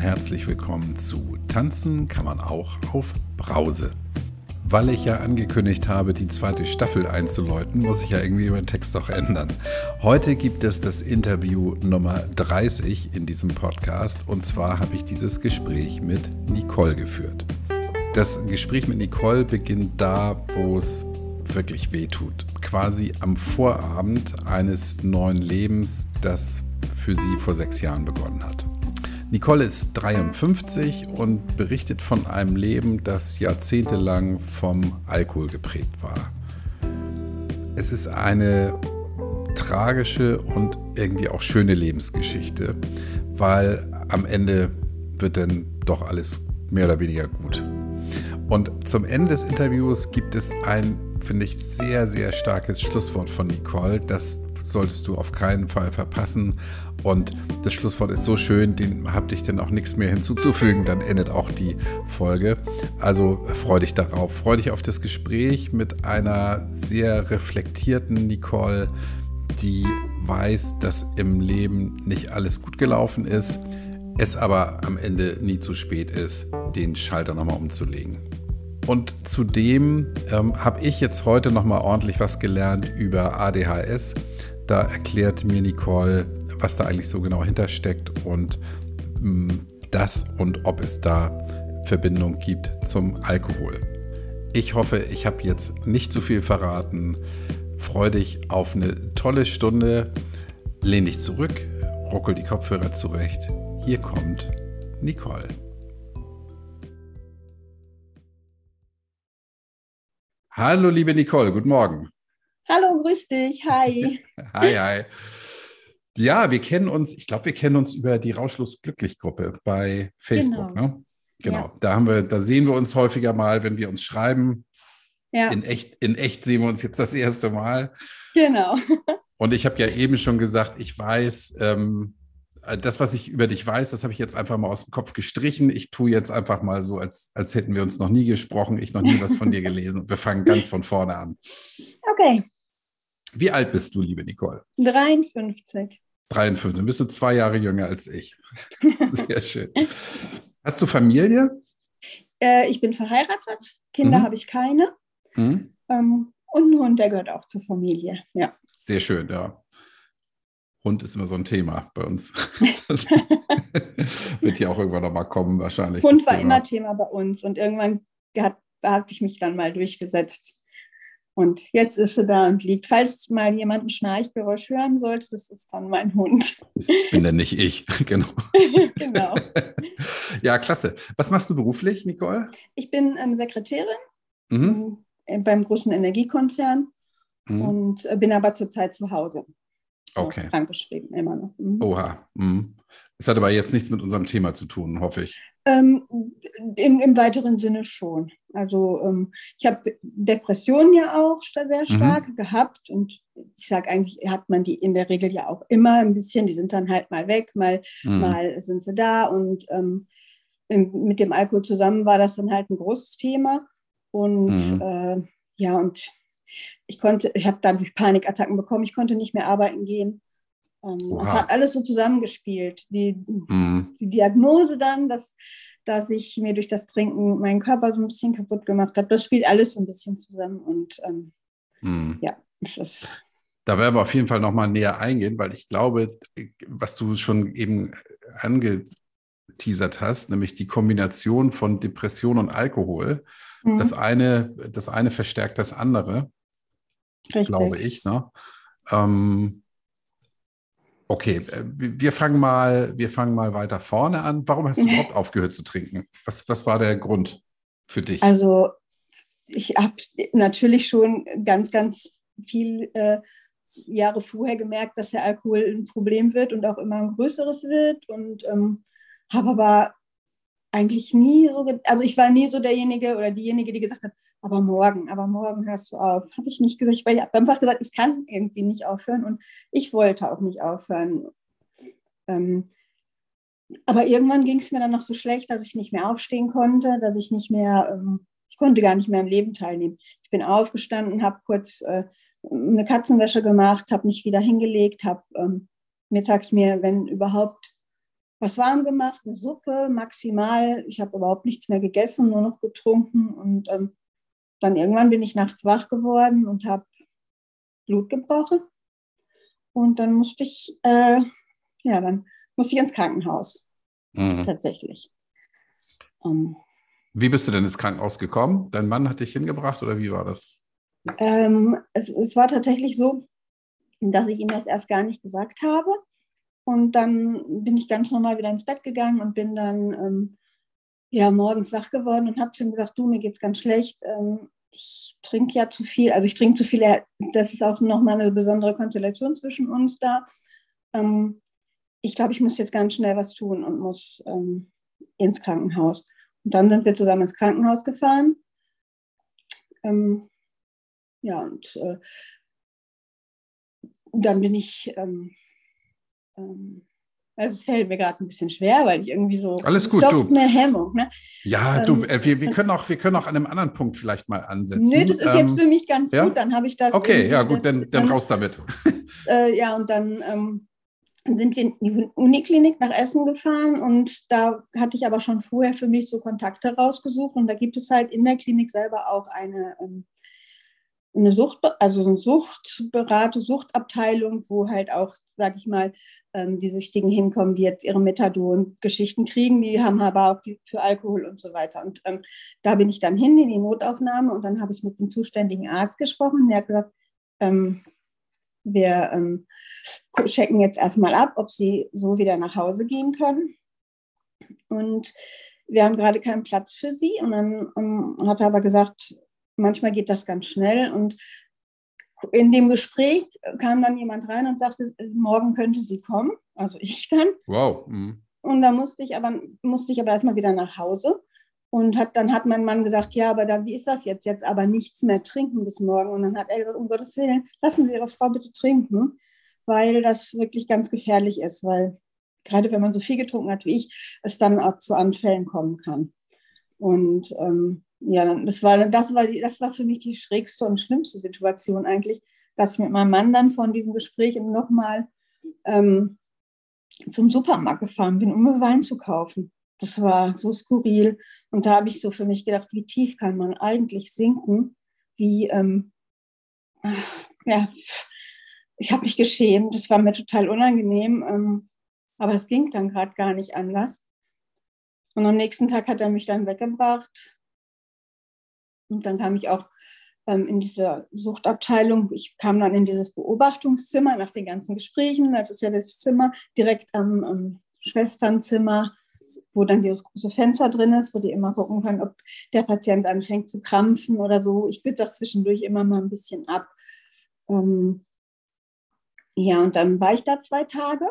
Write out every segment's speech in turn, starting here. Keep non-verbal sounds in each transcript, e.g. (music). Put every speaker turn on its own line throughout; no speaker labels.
herzlich willkommen zu Tanzen kann man auch auf Brause. Weil ich ja angekündigt habe, die zweite Staffel einzuläuten, muss ich ja irgendwie meinen Text auch ändern. Heute gibt es das Interview Nummer 30 in diesem Podcast und zwar habe ich dieses Gespräch mit Nicole geführt. Das Gespräch mit Nicole beginnt da, wo es wirklich wehtut. Quasi am Vorabend eines neuen Lebens, das für sie vor sechs Jahren begonnen hat. Nicole ist 53 und berichtet von einem Leben, das jahrzehntelang vom Alkohol geprägt war. Es ist eine tragische und irgendwie auch schöne Lebensgeschichte, weil am Ende wird dann doch alles mehr oder weniger gut. Und zum Ende des Interviews gibt es ein, finde ich, sehr, sehr starkes Schlusswort von Nicole. Das solltest du auf keinen Fall verpassen. Und das Schlusswort ist so schön, den habe ich dann auch nichts mehr hinzuzufügen. Dann endet auch die Folge. Also freu dich darauf. Freu dich auf das Gespräch mit einer sehr reflektierten Nicole, die weiß, dass im Leben nicht alles gut gelaufen ist, es aber am Ende nie zu spät ist, den Schalter nochmal umzulegen. Und zudem ähm, habe ich jetzt heute nochmal ordentlich was gelernt über ADHS. Da erklärt mir Nicole, was da eigentlich so genau hintersteckt und mm, das und ob es da Verbindung gibt zum Alkohol. Ich hoffe, ich habe jetzt nicht zu viel verraten. Freu dich auf eine tolle Stunde. Lehn dich zurück, ruckel die Kopfhörer zurecht. Hier kommt Nicole. Hallo, liebe Nicole, guten Morgen.
Hallo, grüß dich. Hi. (laughs)
hi, hi. Ja, wir kennen uns, ich glaube, wir kennen uns über die Rauschlos Glücklich Gruppe bei Facebook. Genau, ne? genau. Ja. da haben wir, da sehen wir uns häufiger mal, wenn wir uns schreiben. Ja. In echt, in echt sehen wir uns jetzt das erste Mal.
Genau. (laughs)
Und ich habe ja eben schon gesagt, ich weiß, ähm, das, was ich über dich weiß, das habe ich jetzt einfach mal aus dem Kopf gestrichen. Ich tue jetzt einfach mal so, als, als hätten wir uns noch nie gesprochen, ich noch nie was von dir (laughs) gelesen. Wir fangen ganz von vorne an.
Okay.
Wie alt bist du, liebe Nicole?
53.
53, bist du zwei Jahre jünger als ich. (laughs) Sehr schön. Hast du Familie?
Äh, ich bin verheiratet, Kinder mhm. habe ich keine. Mhm. Ähm, und ein Hund, der gehört auch zur Familie, ja.
Sehr schön, ja. Hund ist immer so ein Thema bei uns. Das (laughs) wird hier auch irgendwann nochmal kommen, wahrscheinlich.
Hund war Thema. immer Thema bei uns und irgendwann habe ich mich dann mal durchgesetzt. Und jetzt ist sie da und liegt. Falls mal jemand ein Schnarchgeräusch hören sollte, das ist dann mein Hund.
Das bin dann nicht ich, (laughs) genau. (laughs) genau. ja, klasse. Was machst du beruflich, Nicole?
Ich bin ähm, Sekretärin mhm. Ähm, beim großen Energiekonzern mhm. und äh, bin aber zurzeit zu Hause.
Okay.
Krankgeschrieben, immer noch. Mhm.
Oha. Mhm. Es hat aber jetzt nichts mit unserem Thema zu tun, hoffe ich.
Ähm, im, Im weiteren Sinne schon. Also ähm, ich habe Depressionen ja auch sehr stark mhm. gehabt und ich sage eigentlich, hat man die in der Regel ja auch immer ein bisschen, die sind dann halt mal weg, mal, mhm. mal sind sie da und ähm, mit dem Alkohol zusammen war das dann halt ein großes Thema und mhm. äh, ja und ich konnte, ich habe dadurch Panikattacken bekommen, ich konnte nicht mehr arbeiten gehen. Ähm, es hat alles so zusammengespielt. Die, mhm. die Diagnose dann, dass, dass ich mir durch das Trinken meinen Körper so ein bisschen kaputt gemacht habe, das spielt alles so ein bisschen zusammen. Und ähm, mhm. ja, es ist.
Da werden wir auf jeden Fall nochmal näher eingehen, weil ich glaube, was du schon eben angeteasert hast, nämlich die Kombination von Depression und Alkohol, mhm. das, eine, das eine verstärkt das andere, Richtig. glaube ich. Ne? Ähm, Okay, äh, wir fangen mal, wir fangen mal weiter vorne an. Warum hast du (laughs) überhaupt aufgehört zu trinken? Was, was war der Grund für dich?
Also ich habe natürlich schon ganz, ganz viel äh, Jahre vorher gemerkt, dass der Alkohol ein Problem wird und auch immer ein größeres wird und ähm, habe aber eigentlich nie so, also ich war nie so derjenige oder diejenige, die gesagt hat, aber morgen, aber morgen hörst du auf. Habe ich nicht gesagt, weil ich habe einfach gesagt, ich kann irgendwie nicht aufhören und ich wollte auch nicht aufhören. Ähm, aber irgendwann ging es mir dann noch so schlecht, dass ich nicht mehr aufstehen konnte, dass ich nicht mehr, ähm, ich konnte gar nicht mehr am Leben teilnehmen. Ich bin aufgestanden, habe kurz äh, eine Katzenwäsche gemacht, habe mich wieder hingelegt, habe ähm, mittags mir, wenn überhaupt, was warm gemacht, eine Suppe maximal. Ich habe überhaupt nichts mehr gegessen, nur noch getrunken. Und ähm, dann irgendwann bin ich nachts wach geworden und habe Blut gebrochen. Und dann musste ich, äh, ja, dann musste ich ins Krankenhaus. Mhm. Tatsächlich.
Ähm, wie bist du denn ins Krankenhaus gekommen? Dein Mann hat dich hingebracht oder wie war das?
Ähm, es, es war tatsächlich so, dass ich ihm das erst gar nicht gesagt habe. Und dann bin ich ganz normal wieder ins Bett gegangen und bin dann ähm, ja, morgens wach geworden und habe zu ihm gesagt, du, mir geht es ganz schlecht. Ähm, ich trinke ja zu viel, also ich trinke zu viel. Das ist auch nochmal eine besondere Konstellation zwischen uns da. Ähm, ich glaube, ich muss jetzt ganz schnell was tun und muss ähm, ins Krankenhaus. Und dann sind wir zusammen ins Krankenhaus gefahren. Ja, und äh, dann bin ich, also es fällt mir gerade ein bisschen schwer, weil ich irgendwie so
alles gut, du.
eine Hemmung. Ne?
Ja, du, ähm, äh, wir, wir können auch, wir können auch an einem anderen Punkt vielleicht mal ansetzen.
Nö, das ist jetzt ähm, für mich ganz ja? gut. Dann habe ich das.
Okay, ja gut, das, dann, dann raus damit. (laughs)
Äh, ja, und dann ähm, sind wir in die Uniklinik nach Essen gefahren und da hatte ich aber schon vorher für mich so Kontakte rausgesucht und da gibt es halt in der Klinik selber auch eine ähm, eine Sucht, also eine Suchtberate, Suchtabteilung, wo halt auch, sag ich mal, ähm, die Süchtigen hinkommen, die jetzt ihre Methadon-Geschichten kriegen, die haben aber auch die für Alkohol und so weiter. Und ähm, da bin ich dann hin in die Notaufnahme und dann habe ich mit dem zuständigen Arzt gesprochen. Der hat gesagt, ähm, wir ähm, checken jetzt erstmal ab, ob sie so wieder nach Hause gehen können. Und wir haben gerade keinen Platz für sie. Und dann ähm, hat er aber gesagt, manchmal geht das ganz schnell. Und in dem Gespräch kam dann jemand rein und sagte, morgen könnte sie kommen, also (laughs) ich dann.
Wow. Mhm.
Und da musste ich aber, musste ich aber erstmal wieder nach Hause. Und hat, dann hat mein Mann gesagt, ja, aber da, wie ist das jetzt? Jetzt aber nichts mehr trinken bis morgen. Und dann hat er gesagt, um Gottes Willen, lassen Sie Ihre Frau bitte trinken, weil das wirklich ganz gefährlich ist, weil gerade wenn man so viel getrunken hat wie ich, es dann auch zu Anfällen kommen kann. Und ähm, ja, das war, das, war das war für mich die schrägste und schlimmste Situation eigentlich, dass ich mit meinem Mann dann von diesem Gespräch nochmal ähm, zum Supermarkt gefahren bin, um mir Wein zu kaufen. Das war so skurril. Und da habe ich so für mich gedacht, wie tief kann man eigentlich sinken? Wie, ähm, ja, ich habe mich geschämt. Das war mir total unangenehm. Ähm, aber es ging dann gerade gar nicht anders. Und am nächsten Tag hat er mich dann weggebracht und dann kam ich auch ähm, in diese Suchtabteilung. Ich kam dann in dieses Beobachtungszimmer nach den ganzen Gesprächen. Das ist ja das Zimmer direkt am, am Schwesternzimmer, wo dann dieses große Fenster drin ist, wo die immer gucken können, ob der Patient anfängt zu krampfen oder so. Ich bitte das zwischendurch immer mal ein bisschen ab. Ähm, ja, und dann war ich da zwei Tage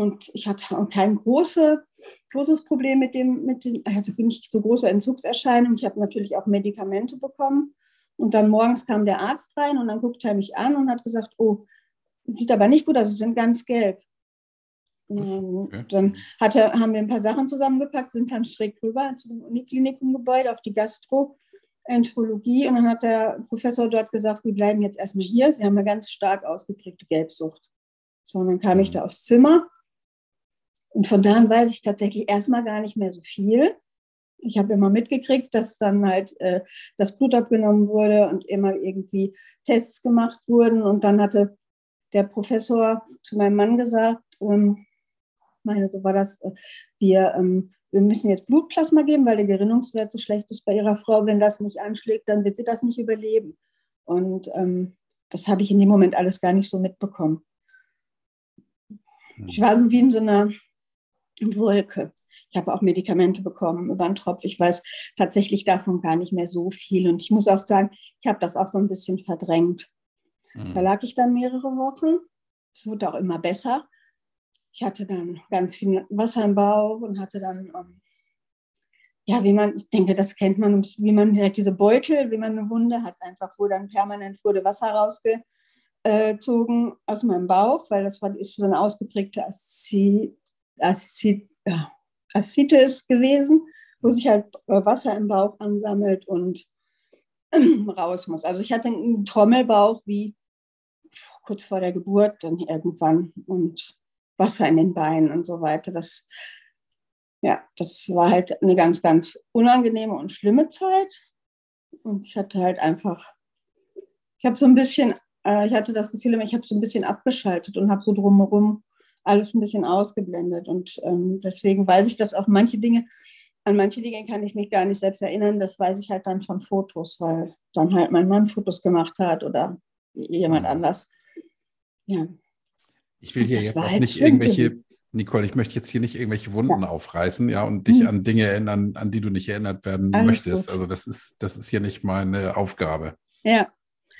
und ich hatte kein große, großes Problem mit dem, mit den, ich hatte nicht so große Entzugserscheinungen. Ich habe natürlich auch Medikamente bekommen. Und dann morgens kam der Arzt rein und dann guckte er mich an und hat gesagt, oh, sieht aber nicht gut aus, sie sind ganz gelb. Okay. Dann hatte, haben wir ein paar Sachen zusammengepackt, sind dann schräg rüber zum Uniklinikumgebäude auf die Gastroenterologie. Und dann hat der Professor dort gesagt, wir bleiben jetzt erstmal hier. Sie haben eine ganz stark ausgeprägte Gelbsucht. So, und dann kam ich mhm. da aufs Zimmer und von da an weiß ich tatsächlich erstmal gar nicht mehr so viel. Ich habe immer mitgekriegt, dass dann halt äh, das Blut abgenommen wurde und immer irgendwie Tests gemacht wurden. Und dann hatte der Professor zu meinem Mann gesagt, ähm, meine, so war das, äh, wir, ähm, wir müssen jetzt Blutplasma geben, weil der Gerinnungswert so schlecht ist bei ihrer Frau. Wenn das nicht anschlägt, dann wird sie das nicht überleben. Und ähm, das habe ich in dem Moment alles gar nicht so mitbekommen. Ich war so wie in so einer Wolke. Ich habe auch Medikamente bekommen über einen Tropf. Ich weiß tatsächlich davon gar nicht mehr so viel. Und ich muss auch sagen, ich habe das auch so ein bisschen verdrängt. Mhm. Da lag ich dann mehrere Wochen. Es wurde auch immer besser. Ich hatte dann ganz viel Wasser im Bauch und hatte dann, ähm, ja, wie man, ich denke, das kennt man, wie man direkt diese Beutel, wie man eine Wunde hat, einfach, wo dann permanent wurde Wasser rausgezogen aus meinem Bauch, weil das war, ist so eine ausgeprägte Aszi Aszites gewesen, wo sich halt äh, Wasser im Bauch ansammelt und (clears throat) raus muss. Also ich hatte einen Trommelbauch wie kurz vor der Geburt dann irgendwann und Wasser in den Beinen und so weiter. Das, ja, das war halt eine ganz, ganz unangenehme und schlimme Zeit. Und ich hatte halt einfach, ich habe so ein bisschen, äh, ich hatte das Gefühl, ich habe so ein bisschen abgeschaltet und habe so drumherum alles ein bisschen ausgeblendet. Und ähm, deswegen weiß ich, dass auch manche Dinge, an manche Dinge kann ich mich gar nicht selbst erinnern. Das weiß ich halt dann von Fotos, weil dann halt mein Mann Fotos gemacht hat oder jemand mhm. anders. Ja.
Ich will hier jetzt auch halt nicht irgendwelche, Nicole, ich möchte jetzt hier nicht irgendwelche Wunden ja. aufreißen, ja, und dich mhm. an Dinge erinnern, an die du nicht erinnert werden Alles möchtest. Gut. Also das ist, das ist hier nicht meine Aufgabe.
Ja.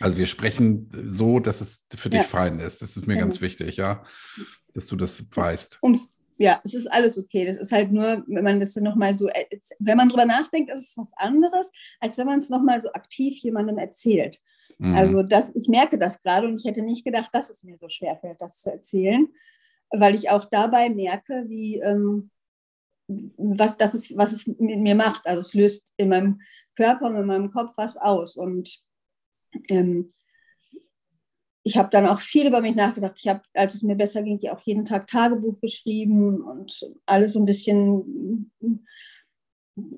Also wir sprechen so, dass es für dich ja. fein ist. Das ist mir genau. ganz wichtig, ja, dass du das weißt.
Ums, ja, es ist alles okay. Das ist halt nur, wenn man das nochmal so, äh, wenn man drüber nachdenkt, ist es was anderes, als wenn man es nochmal so aktiv jemandem erzählt. Mhm. Also das, ich merke das gerade und ich hätte nicht gedacht, dass es mir so schwer fällt, das zu erzählen, weil ich auch dabei merke, wie ähm, was das ist, was es mit mir macht. Also es löst in meinem Körper und in meinem Kopf was aus. Und ähm, ich habe dann auch viel über mich nachgedacht. Ich habe, als es mir besser ging, auch jeden Tag Tagebuch geschrieben und alles so ein bisschen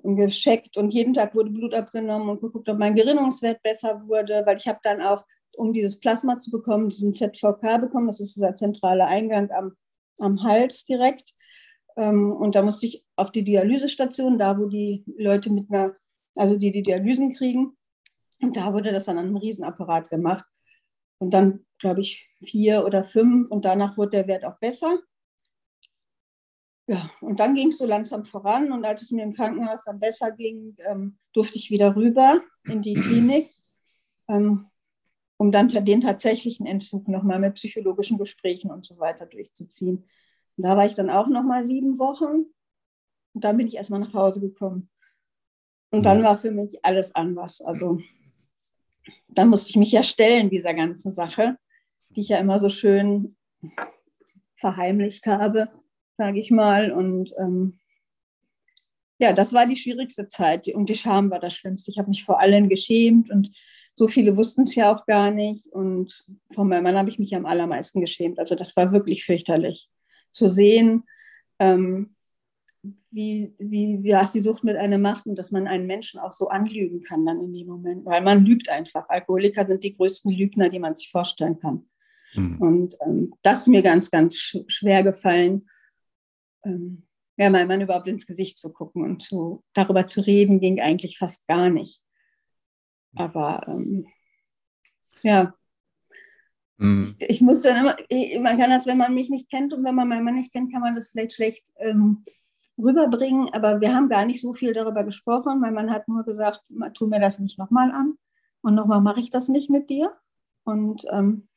gescheckt und jeden Tag wurde Blut abgenommen und geguckt, ob mein Gerinnungswert besser wurde, weil ich habe dann auch, um dieses Plasma zu bekommen, diesen ZVK bekommen, das ist dieser zentrale Eingang am, am Hals direkt. Ähm, und da musste ich auf die Dialysestation, da wo die Leute mit einer, also die die Dialysen kriegen, und da wurde das dann an einem Riesenapparat gemacht. Und dann, glaube ich, vier oder fünf und danach wurde der Wert auch besser. Ja, und dann ging es so langsam voran und als es mir im Krankenhaus dann besser ging, ähm, durfte ich wieder rüber in die Klinik, ähm, um dann den tatsächlichen Entzug nochmal mit psychologischen Gesprächen und so weiter durchzuziehen. Und da war ich dann auch nochmal sieben Wochen und dann bin ich erstmal nach Hause gekommen. Und dann war für mich alles anders. Also dann musste ich mich ja stellen dieser ganzen Sache, die ich ja immer so schön verheimlicht habe sage ich mal. Und ähm, ja, das war die schwierigste Zeit und die Scham war das Schlimmste. Ich habe mich vor allen geschämt und so viele wussten es ja auch gar nicht. Und von meinem Mann habe ich mich am allermeisten geschämt. Also das war wirklich fürchterlich zu sehen, ähm, wie, wie, was die Sucht mit einem macht und dass man einen Menschen auch so anlügen kann dann in dem Moment, weil man lügt einfach. Alkoholiker sind die größten Lügner, die man sich vorstellen kann. Mhm. Und ähm, das ist mir ganz, ganz schwer gefallen ähm, ja, meinem Mann überhaupt ins Gesicht zu gucken und zu, darüber zu reden, ging eigentlich fast gar nicht. Aber ähm, ja, mhm. ich muss dann immer, man kann das, wenn man mich nicht kennt und wenn man meinen Mann nicht kennt, kann man das vielleicht schlecht ähm, rüberbringen. Aber wir haben gar nicht so viel darüber gesprochen. Mein Mann hat nur gesagt, tu mir das nicht nochmal an und nochmal mache ich das nicht mit dir. Und, ähm,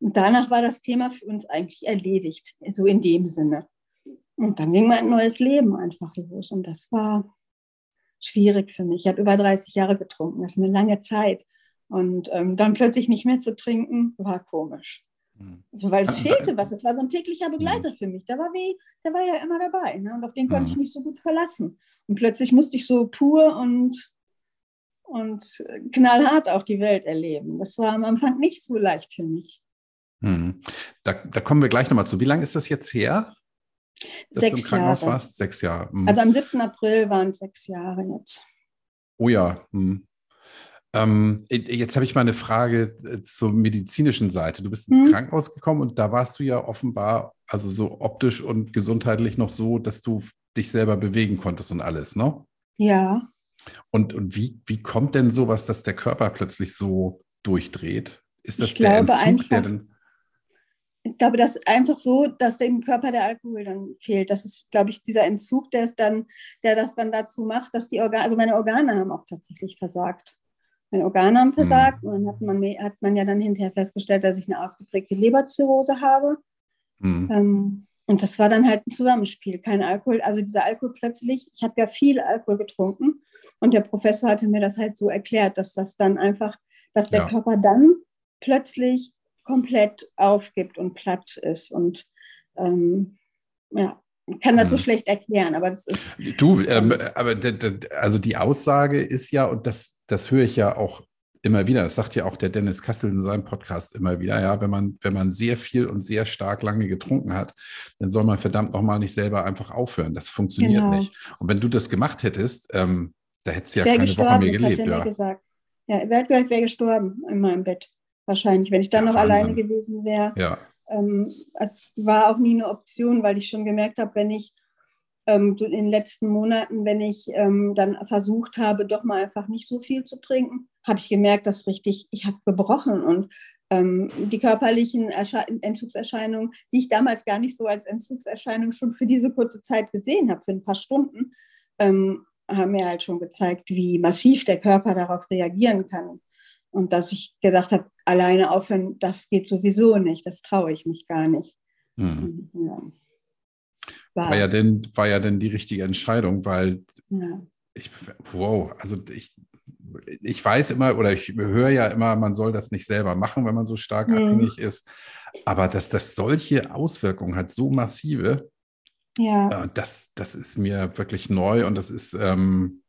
und danach war das Thema für uns eigentlich erledigt, so in dem Sinne. Und dann ging mein neues Leben einfach los. Und das war schwierig für mich. Ich habe über 30 Jahre getrunken. Das ist eine lange Zeit. Und ähm, dann plötzlich nicht mehr zu trinken, war komisch. Mhm. Also, weil es fehlte was. Es war so ein täglicher Begleiter mhm. für mich. Der war, wie, der war ja immer dabei. Ne? Und auf den konnte mhm. ich mich so gut verlassen. Und plötzlich musste ich so pur und, und knallhart auch die Welt erleben. Das war am Anfang nicht so leicht für mich.
Mhm. Da, da kommen wir gleich nochmal zu. Wie lange ist das jetzt her?
dass sechs du im Krankenhaus Jahre. warst?
Sechs Jahre.
Hm. Also am 7. April waren es sechs Jahre jetzt.
Oh ja. Hm. Ähm, jetzt habe ich mal eine Frage äh, zur medizinischen Seite. Du bist ins hm. Krankenhaus gekommen und da warst du ja offenbar, also so optisch und gesundheitlich noch so, dass du dich selber bewegen konntest und alles, ne?
Ja.
Und, und wie, wie kommt denn sowas, dass der Körper plötzlich so durchdreht? Ist das
ich
der
Entzug, einfach, der dann ich glaube, das ist einfach so, dass dem Körper der Alkohol dann fehlt. Das ist, glaube ich, dieser Entzug, der es dann, der das dann dazu macht, dass die Organe, also meine Organe haben auch tatsächlich versagt. Organe haben versagt mhm. und dann hat man, hat man ja dann hinterher festgestellt, dass ich eine ausgeprägte Leberzirrhose habe. Mhm. Ähm, und das war dann halt ein Zusammenspiel, kein Alkohol. Also dieser Alkohol plötzlich, ich habe ja viel Alkohol getrunken und der Professor hatte mir das halt so erklärt, dass das dann einfach, dass der ja. Körper dann plötzlich komplett aufgibt und platt ist. Und ähm, ja, ich kann das so mhm. schlecht erklären, aber das ist.
Du, ähm, aber also die Aussage ist ja, und das, das höre ich ja auch immer wieder, das sagt ja auch der Dennis Kassel in seinem Podcast immer wieder, ja, wenn man, wenn man sehr viel und sehr stark lange getrunken hat, dann soll man verdammt nochmal nicht selber einfach aufhören. Das funktioniert genau. nicht. Und wenn du das gemacht hättest, ähm, da hättest du ja keine Woche mehr gelebt. Hat ja.
gesagt. Ja, er wäre wär gestorben in meinem Bett. Wahrscheinlich, wenn ich dann ja, noch Wahnsinn. alleine gewesen wäre.
Ja.
Ähm, es war auch nie eine Option, weil ich schon gemerkt habe, wenn ich ähm, in den letzten Monaten, wenn ich ähm, dann versucht habe, doch mal einfach nicht so viel zu trinken, habe ich gemerkt, dass richtig, ich habe gebrochen und ähm, die körperlichen Ersche Entzugserscheinungen, die ich damals gar nicht so als Entzugserscheinung schon für diese kurze Zeit gesehen habe, für ein paar Stunden, ähm, haben mir halt schon gezeigt, wie massiv der Körper darauf reagieren kann. Und dass ich gedacht habe, alleine aufhören, das geht sowieso nicht, das traue ich mich gar nicht. Hm.
Ja. War, war, ja denn, war ja denn die richtige Entscheidung, weil ja. ich, wow, also ich, ich weiß immer oder ich höre ja immer, man soll das nicht selber machen, wenn man so stark mhm. abhängig ist. Aber dass das solche Auswirkungen hat, so massive, ja. Äh, das, das ist mir wirklich neu und das ist ähm,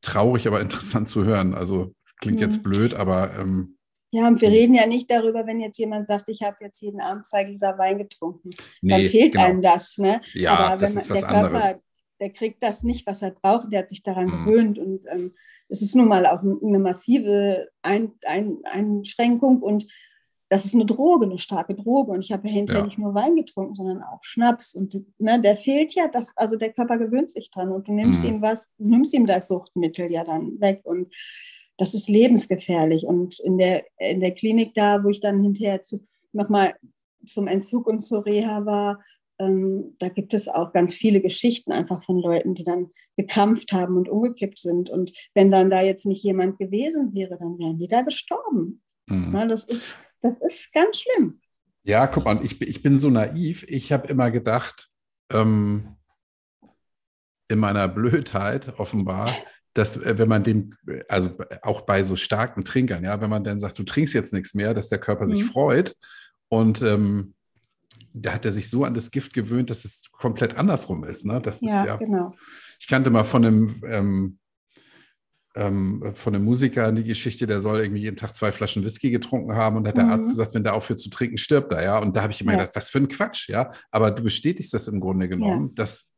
traurig, aber (laughs) interessant zu hören. Also klingt mhm. jetzt blöd, aber. Ähm,
ja, und wir reden ja nicht darüber, wenn jetzt jemand sagt, ich habe jetzt jeden Abend zwei Gläser Wein getrunken. Nee, dann fehlt genau. einem das. Ne?
Ja, aber das man, ist was der Körper, anderes.
Der kriegt das nicht, was er braucht. Der hat sich daran mhm. gewöhnt. Und ähm, es ist nun mal auch eine massive Ein Ein Einschränkung. Und das ist eine Droge, eine starke Droge. Und ich habe ja hinterher ja. nicht nur Wein getrunken, sondern auch Schnaps. Und ne, der fehlt ja, das, also der Körper gewöhnt sich dran und du nimmst mhm. ihm was, du nimmst ihm das Suchtmittel ja dann weg. Und das ist lebensgefährlich. Und in der, in der Klinik da, wo ich dann hinterher zu, nochmal zum Entzug und zur Reha war, ähm, da gibt es auch ganz viele Geschichten einfach von Leuten, die dann gekrampft haben und umgekippt sind. Und wenn dann da jetzt nicht jemand gewesen wäre, dann wären die da gestorben. Mhm. Na, das, ist, das ist ganz schlimm.
Ja, guck mal, ich, ich bin so naiv. Ich habe immer gedacht, ähm, in meiner Blödheit offenbar, dass äh, wenn man dem, also auch bei so starken Trinkern, ja, wenn man dann sagt, du trinkst jetzt nichts mehr, dass der Körper mhm. sich freut und ähm, da hat er sich so an das Gift gewöhnt, dass es komplett andersrum ist. Ne? Das ja, ist ja, genau. Ich kannte mal von einem, ähm, ähm, von einem Musiker die Geschichte, der soll irgendwie jeden Tag zwei Flaschen Whisky getrunken haben und hat der mhm. Arzt gesagt, wenn der aufhört zu trinken, stirbt er, ja. Und da habe ich immer ja. gedacht, was für ein Quatsch, ja. Aber du bestätigst das im Grunde genommen, ja. dass,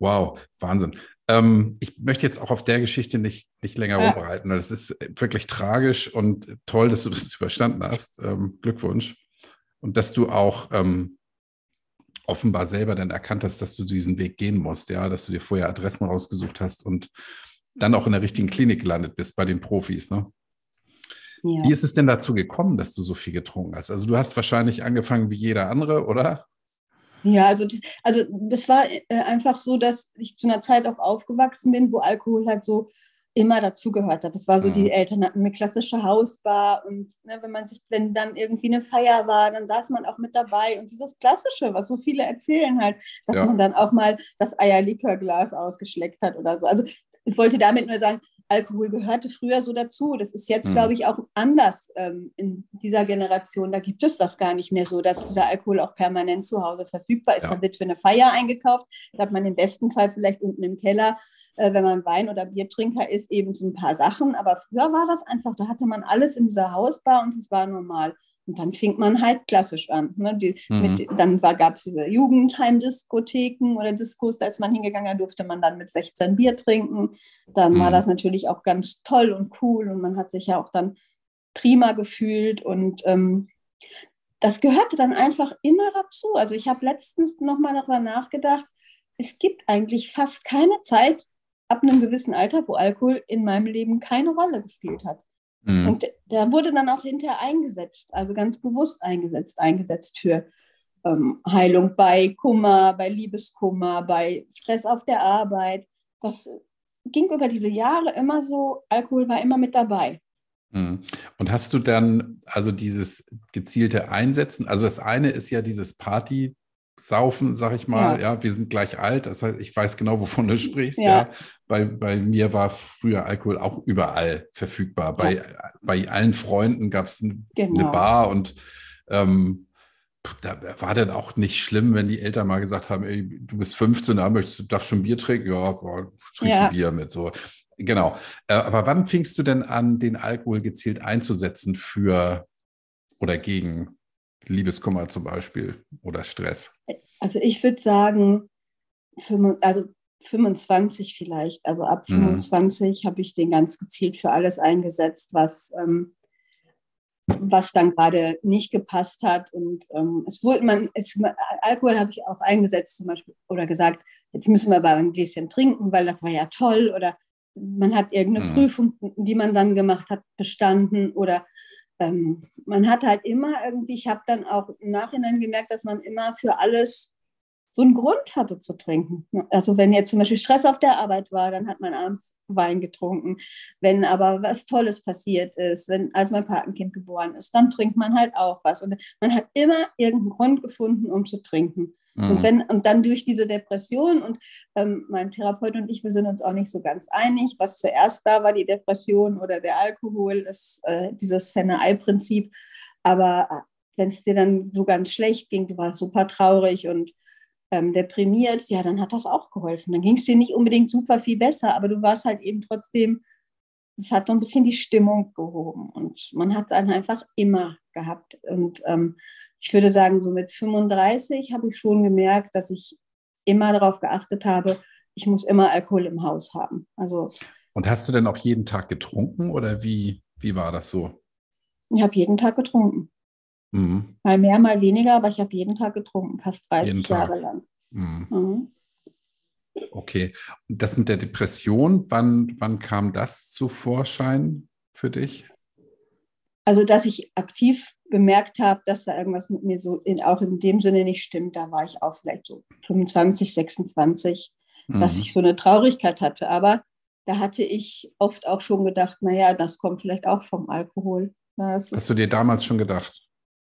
wow, Wahnsinn. Ähm, ich möchte jetzt auch auf der Geschichte nicht, nicht länger ja. rumreiten. Das ist wirklich tragisch und toll, dass du das (laughs) überstanden hast. Ähm, Glückwunsch. Und dass du auch ähm, offenbar selber dann erkannt hast, dass du diesen Weg gehen musst, ja, dass du dir vorher Adressen rausgesucht hast und dann auch in der richtigen Klinik gelandet bist bei den Profis, ne? Ja. Wie ist es denn dazu gekommen, dass du so viel getrunken hast? Also du hast wahrscheinlich angefangen wie jeder andere, oder?
Ja, also das, also das war äh, einfach so, dass ich zu einer Zeit auch aufgewachsen bin, wo Alkohol halt so immer dazugehört hat. Das war so, mhm. die Eltern hatten eine klassische Hausbar und ne, wenn man sich, wenn dann irgendwie eine Feier war, dann saß man auch mit dabei und dieses Klassische, was so viele erzählen halt, dass ja. man dann auch mal das Eierlikörglas ausgeschleckt hat oder so. Also ich wollte damit nur sagen, Alkohol gehörte früher so dazu. Das ist jetzt, mhm. glaube ich, auch anders ähm, in dieser Generation. Da gibt es das gar nicht mehr so, dass dieser Alkohol auch permanent zu Hause verfügbar ist. Ja. Da wird für eine Feier eingekauft. Da hat man im besten Fall vielleicht unten im Keller, äh, wenn man Wein- oder Biertrinker ist, eben so ein paar Sachen. Aber früher war das einfach, da hatte man alles in dieser Hausbar und es war normal. Und dann fing man halt klassisch an. Ne? Die, mhm. mit, dann gab es diese Jugendheimdiskotheken oder Diskos, ist man hingegangen, da durfte man dann mit 16 Bier trinken. Dann mhm. war das natürlich auch ganz toll und cool und man hat sich ja auch dann prima gefühlt und ähm, das gehörte dann einfach immer dazu. Also ich habe letztens nochmal darüber nachgedacht, es gibt eigentlich fast keine Zeit ab einem gewissen Alter, wo Alkohol in meinem Leben keine Rolle gespielt hat. Mhm. Und der wurde dann auch hinterher eingesetzt, also ganz bewusst eingesetzt, eingesetzt für ähm, Heilung bei Kummer, bei Liebeskummer, bei Stress auf der Arbeit. Das ging über diese Jahre immer so, Alkohol war immer mit dabei.
Mhm. Und hast du dann also dieses gezielte Einsetzen, also das eine ist ja dieses Party saufen, sag ich mal. Ja. ja. wir sind gleich alt. Das heißt, ich weiß genau, wovon du sprichst. Ja. ja. Bei, bei mir war früher Alkohol auch überall verfügbar. Bei, ja. bei allen Freunden gab es ein, genau. eine Bar und ähm, da war dann auch nicht schlimm, wenn die Eltern mal gesagt haben, ey, du bist 15, da möchtest du darfst schon Bier trinken, ja, boah, trinkst ja. Bier mit so. Genau. Äh, aber wann fingst du denn an, den Alkohol gezielt einzusetzen für oder gegen Liebeskummer zum Beispiel oder Stress?
Also ich würde sagen, also 25 vielleicht. Also ab 25 mhm. habe ich den ganz gezielt für alles eingesetzt, was, ähm, was dann gerade nicht gepasst hat. Und ähm, es wurde man, es, Alkohol habe ich auch eingesetzt zum Beispiel oder gesagt, jetzt müssen wir aber ein Gläschen trinken, weil das war ja toll. Oder man hat irgendeine mhm. Prüfung, die man dann gemacht hat, bestanden. Oder ähm, man hat halt immer irgendwie, ich habe dann auch im Nachhinein gemerkt, dass man immer für alles so einen Grund hatte zu trinken. Also wenn jetzt zum Beispiel Stress auf der Arbeit war, dann hat man abends Wein getrunken. Wenn aber was Tolles passiert ist, wenn als mein Patenkind geboren ist, dann trinkt man halt auch was. Und man hat immer irgendeinen Grund gefunden, um zu trinken. Mhm. Und, wenn, und dann durch diese Depression und ähm, mein Therapeut und ich, wir sind uns auch nicht so ganz einig, was zuerst da war, die Depression oder der Alkohol, das, äh, dieses Henne-Ei-Prinzip. Aber äh, wenn es dir dann so ganz schlecht ging, du warst super traurig und ähm, deprimiert, ja, dann hat das auch geholfen. Dann ging es dir nicht unbedingt super viel besser, aber du warst halt eben trotzdem, es hat so ein bisschen die Stimmung gehoben und man hat es einfach immer gehabt. Und ähm, ich würde sagen, so mit 35 habe ich schon gemerkt, dass ich immer darauf geachtet habe, ich muss immer Alkohol im Haus haben. Also,
und hast du denn auch jeden Tag getrunken oder wie, wie war das so?
Ich habe jeden Tag getrunken. Mhm. Mal mehr, mal weniger, aber ich habe jeden Tag getrunken, fast 30 Jahre lang. Mhm. Mhm.
Okay. Und das mit der Depression, wann, wann kam das zu Vorschein für dich?
Also, dass ich aktiv bemerkt habe, dass da irgendwas mit mir so in, auch in dem Sinne nicht stimmt, da war ich auch vielleicht so 25, 26, mhm. dass ich so eine Traurigkeit hatte. Aber da hatte ich oft auch schon gedacht, naja, das kommt vielleicht auch vom Alkohol.
Das Hast du dir damals schon gedacht?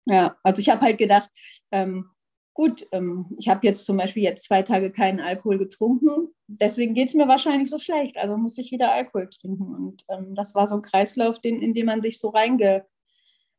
Ja, also ich habe halt gedacht, ähm, gut, ähm, ich habe jetzt zum Beispiel jetzt zwei Tage keinen Alkohol getrunken, deswegen geht es mir wahrscheinlich so schlecht, also muss ich wieder Alkohol trinken. Und ähm, das war so ein Kreislauf, den, in dem man sich so reinge,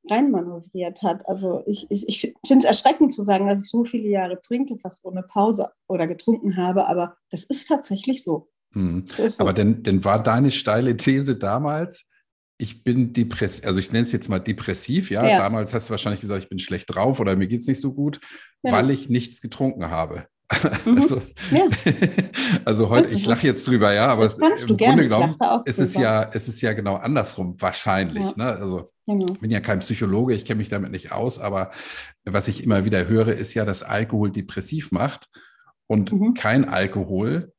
reinmanövriert hat. Also ich, ich, ich finde es erschreckend zu sagen, dass ich so viele Jahre trinke, fast ohne Pause oder getrunken habe, aber das ist tatsächlich so.
Mhm. so. Aber denn, denn war deine steile These damals, ich bin depressiv, also ich nenne es jetzt mal depressiv, ja? ja? Damals hast du wahrscheinlich gesagt, ich bin schlecht drauf oder mir geht es nicht so gut, ja. weil ich nichts getrunken habe. (laughs) Mhm. Also, ja. (laughs) also heute, ich lache jetzt drüber, ja, aber es, im Grunde genommen es ist ja, es ist ja genau andersrum wahrscheinlich. Ne? Also genau. ich bin ja kein Psychologe, ich kenne mich damit nicht aus, aber was ich immer wieder höre, ist ja, dass Alkohol depressiv macht und mhm. kein Alkohol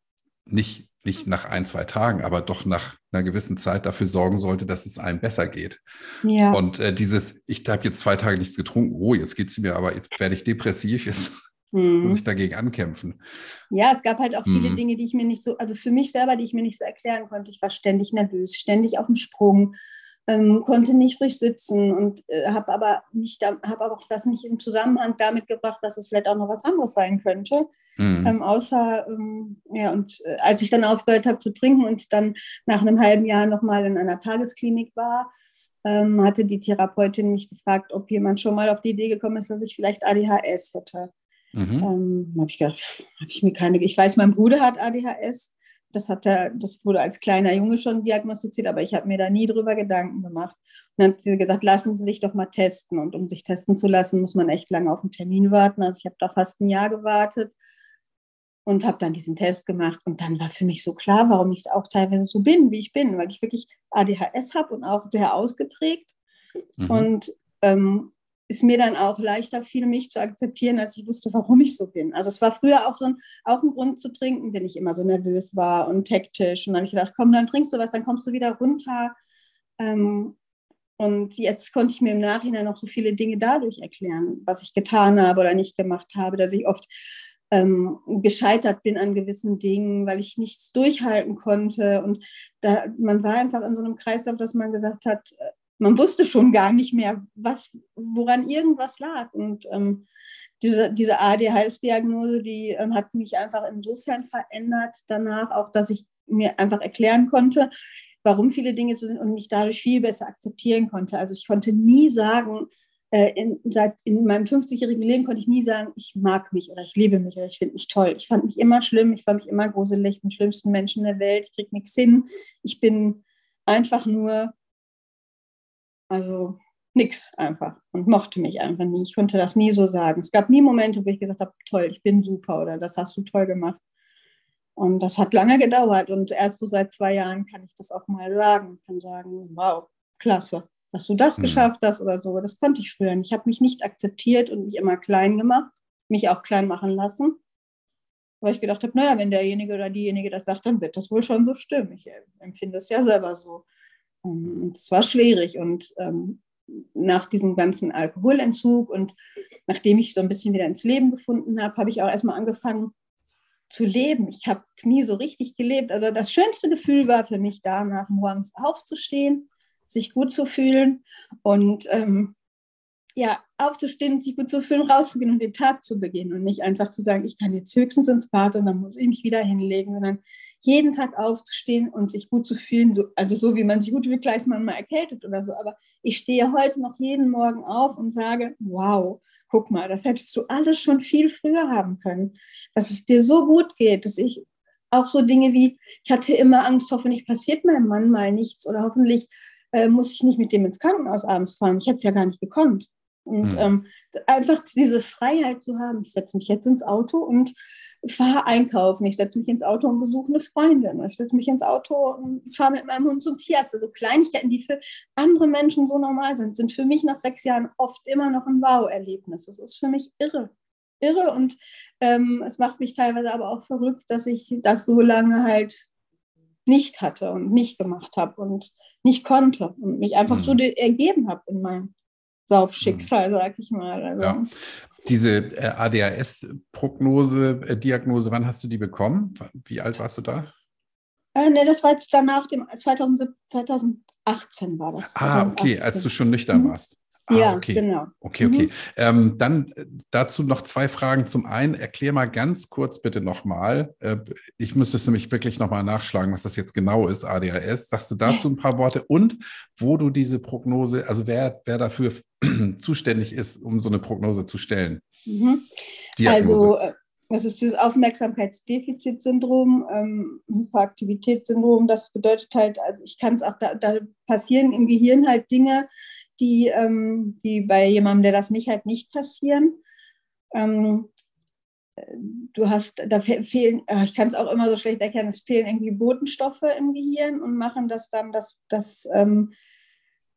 nicht nicht nach ein, zwei Tagen, aber doch nach einer gewissen Zeit dafür sorgen sollte, dass es einem besser geht. Ja. Und äh, dieses, ich habe jetzt zwei Tage nichts getrunken, oh, jetzt geht es mir, aber jetzt werde ich depressiv, jetzt mhm. muss ich dagegen ankämpfen.
Ja, es gab halt auch viele mhm. Dinge, die ich mir nicht so, also für mich selber, die ich mir nicht so erklären konnte. Ich war ständig nervös, ständig auf dem Sprung. Ähm, konnte nicht ruhig sitzen und äh, habe aber nicht, habe aber auch das nicht im Zusammenhang damit gebracht, dass es vielleicht auch noch was anderes sein könnte. Mhm. Ähm, außer, ähm, ja, und äh, als ich dann aufgehört habe zu trinken und dann nach einem halben Jahr nochmal in einer Tagesklinik war, ähm, hatte die Therapeutin mich gefragt, ob jemand schon mal auf die Idee gekommen ist, dass ich vielleicht ADHS hätte. Mhm. Ähm, habe ich gedacht, habe ich mir keine, ich weiß, mein Bruder hat ADHS. Das, hat er, das wurde als kleiner Junge schon diagnostiziert, aber ich habe mir da nie drüber Gedanken gemacht. Und dann hat sie gesagt, lassen Sie sich doch mal testen. Und um sich testen zu lassen, muss man echt lange auf einen Termin warten. Also ich habe da fast ein Jahr gewartet und habe dann diesen Test gemacht und dann war für mich so klar, warum ich auch teilweise so bin, wie ich bin, weil ich wirklich ADHS habe und auch sehr ausgeprägt mhm. und ähm, ist mir dann auch leichter fiel, mich zu akzeptieren, als ich wusste, warum ich so bin. Also es war früher auch so ein, auch ein Grund zu trinken, wenn ich immer so nervös war und hektisch. Und dann habe ich gedacht, komm, dann trinkst du was, dann kommst du wieder runter. Ähm, und jetzt konnte ich mir im Nachhinein noch so viele Dinge dadurch erklären, was ich getan habe oder nicht gemacht habe, dass ich oft ähm, gescheitert bin an gewissen Dingen, weil ich nichts durchhalten konnte. Und da, man war einfach in so einem Kreislauf, dass man gesagt hat, äh, man wusste schon gar nicht mehr, was, woran irgendwas lag. Und ähm, diese, diese ADHS-Diagnose, die ähm, hat mich einfach insofern verändert danach, auch dass ich mir einfach erklären konnte, warum viele Dinge so sind und mich dadurch viel besser akzeptieren konnte. Also ich konnte nie sagen, äh, in, seit in meinem 50-jährigen Leben konnte ich nie sagen, ich mag mich oder ich liebe mich oder ich finde mich toll. Ich fand mich immer schlimm, ich fand mich immer gruselig, den schlimmsten Menschen der Welt, ich kriege nichts hin. Ich bin einfach nur, also nix einfach und mochte mich einfach nie. Ich konnte das nie so sagen. Es gab nie Momente, wo ich gesagt habe, toll, ich bin super oder das hast du toll gemacht. Und das hat lange gedauert und erst so seit zwei Jahren kann ich das auch mal sagen. Ich kann sagen, wow, klasse, dass du das mhm. geschafft hast oder so. Das konnte ich früher nicht. Ich habe mich nicht akzeptiert und mich immer klein gemacht, mich auch klein machen lassen. Weil ich gedacht habe, naja, wenn derjenige oder diejenige das sagt, dann wird das wohl schon so stimmen. Ich empfinde es ja selber so. Und es war schwierig. Und ähm, nach diesem ganzen Alkoholentzug und nachdem ich so ein bisschen wieder ins Leben gefunden habe, habe ich auch erstmal angefangen zu leben. Ich habe nie so richtig gelebt. Also das schönste Gefühl war für mich danach, morgens aufzustehen, sich gut zu fühlen und ähm, ja, aufzustehen, sich gut zu fühlen, rauszugehen und den Tag zu beginnen und nicht einfach zu sagen, ich kann jetzt höchstens ins Bad und dann muss ich mich wieder hinlegen, sondern jeden Tag aufzustehen und sich gut zu fühlen, so, also so wie man sich gut fühlt, gleich ist man mal erkältet oder so. Aber ich stehe heute noch jeden Morgen auf und sage, wow, guck mal, das hättest du alles schon viel früher haben können, dass es dir so gut geht, dass ich auch so Dinge wie, ich hatte immer Angst, hoffentlich passiert meinem Mann mal nichts oder hoffentlich äh, muss ich nicht mit dem ins Krankenhaus abends fahren. Ich hätte es ja gar nicht gekonnt. Und mhm. ähm, einfach diese Freiheit zu haben, ich setze mich jetzt ins Auto und fahre einkaufen. Ich setze mich ins Auto und besuche eine Freundin. Ich setze mich ins Auto und fahre mit meinem Hund zum Tierarzt. Also Kleinigkeiten, die für andere Menschen so normal sind, sind für mich nach sechs Jahren oft immer noch ein Wow-Erlebnis. Das ist für mich irre. Irre und ähm, es macht mich teilweise aber auch verrückt, dass ich das so lange halt nicht hatte und nicht gemacht habe und nicht konnte und mich einfach mhm. so ergeben habe in meinem Saufschicksal, mhm. sag ich mal. Also.
Ja. Diese äh, ADHS-Prognose, äh, Diagnose, wann hast du die bekommen? Wie alt warst du da?
Äh, ne, das war jetzt danach dem 2017, 2018 war das.
Ah, okay, als du schon nüchtern mhm. warst. Ah,
ja, okay. genau.
Okay, okay. Mhm. Ähm, dann äh, dazu noch zwei Fragen. Zum einen, erklär mal ganz kurz bitte nochmal. Äh, ich müsste es nämlich wirklich nochmal nachschlagen, was das jetzt genau ist, ADHS. Sagst du dazu ein paar Worte und wo du diese Prognose, also wer, wer dafür (clears throat) zuständig ist, um so eine Prognose zu stellen?
Mhm. Also, äh, das ist das Aufmerksamkeitsdefizitsyndrom, ähm, Hyperaktivitätssyndrom. Das bedeutet halt, also ich kann es auch, da, da passieren im Gehirn halt Dinge, die, ähm, die bei jemandem, der das nicht hat, nicht passieren. Ähm, du hast, da fehlen, äh, ich kann es auch immer so schlecht erkennen, es fehlen irgendwie Botenstoffe im Gehirn und machen das dann, dass, dass, ähm,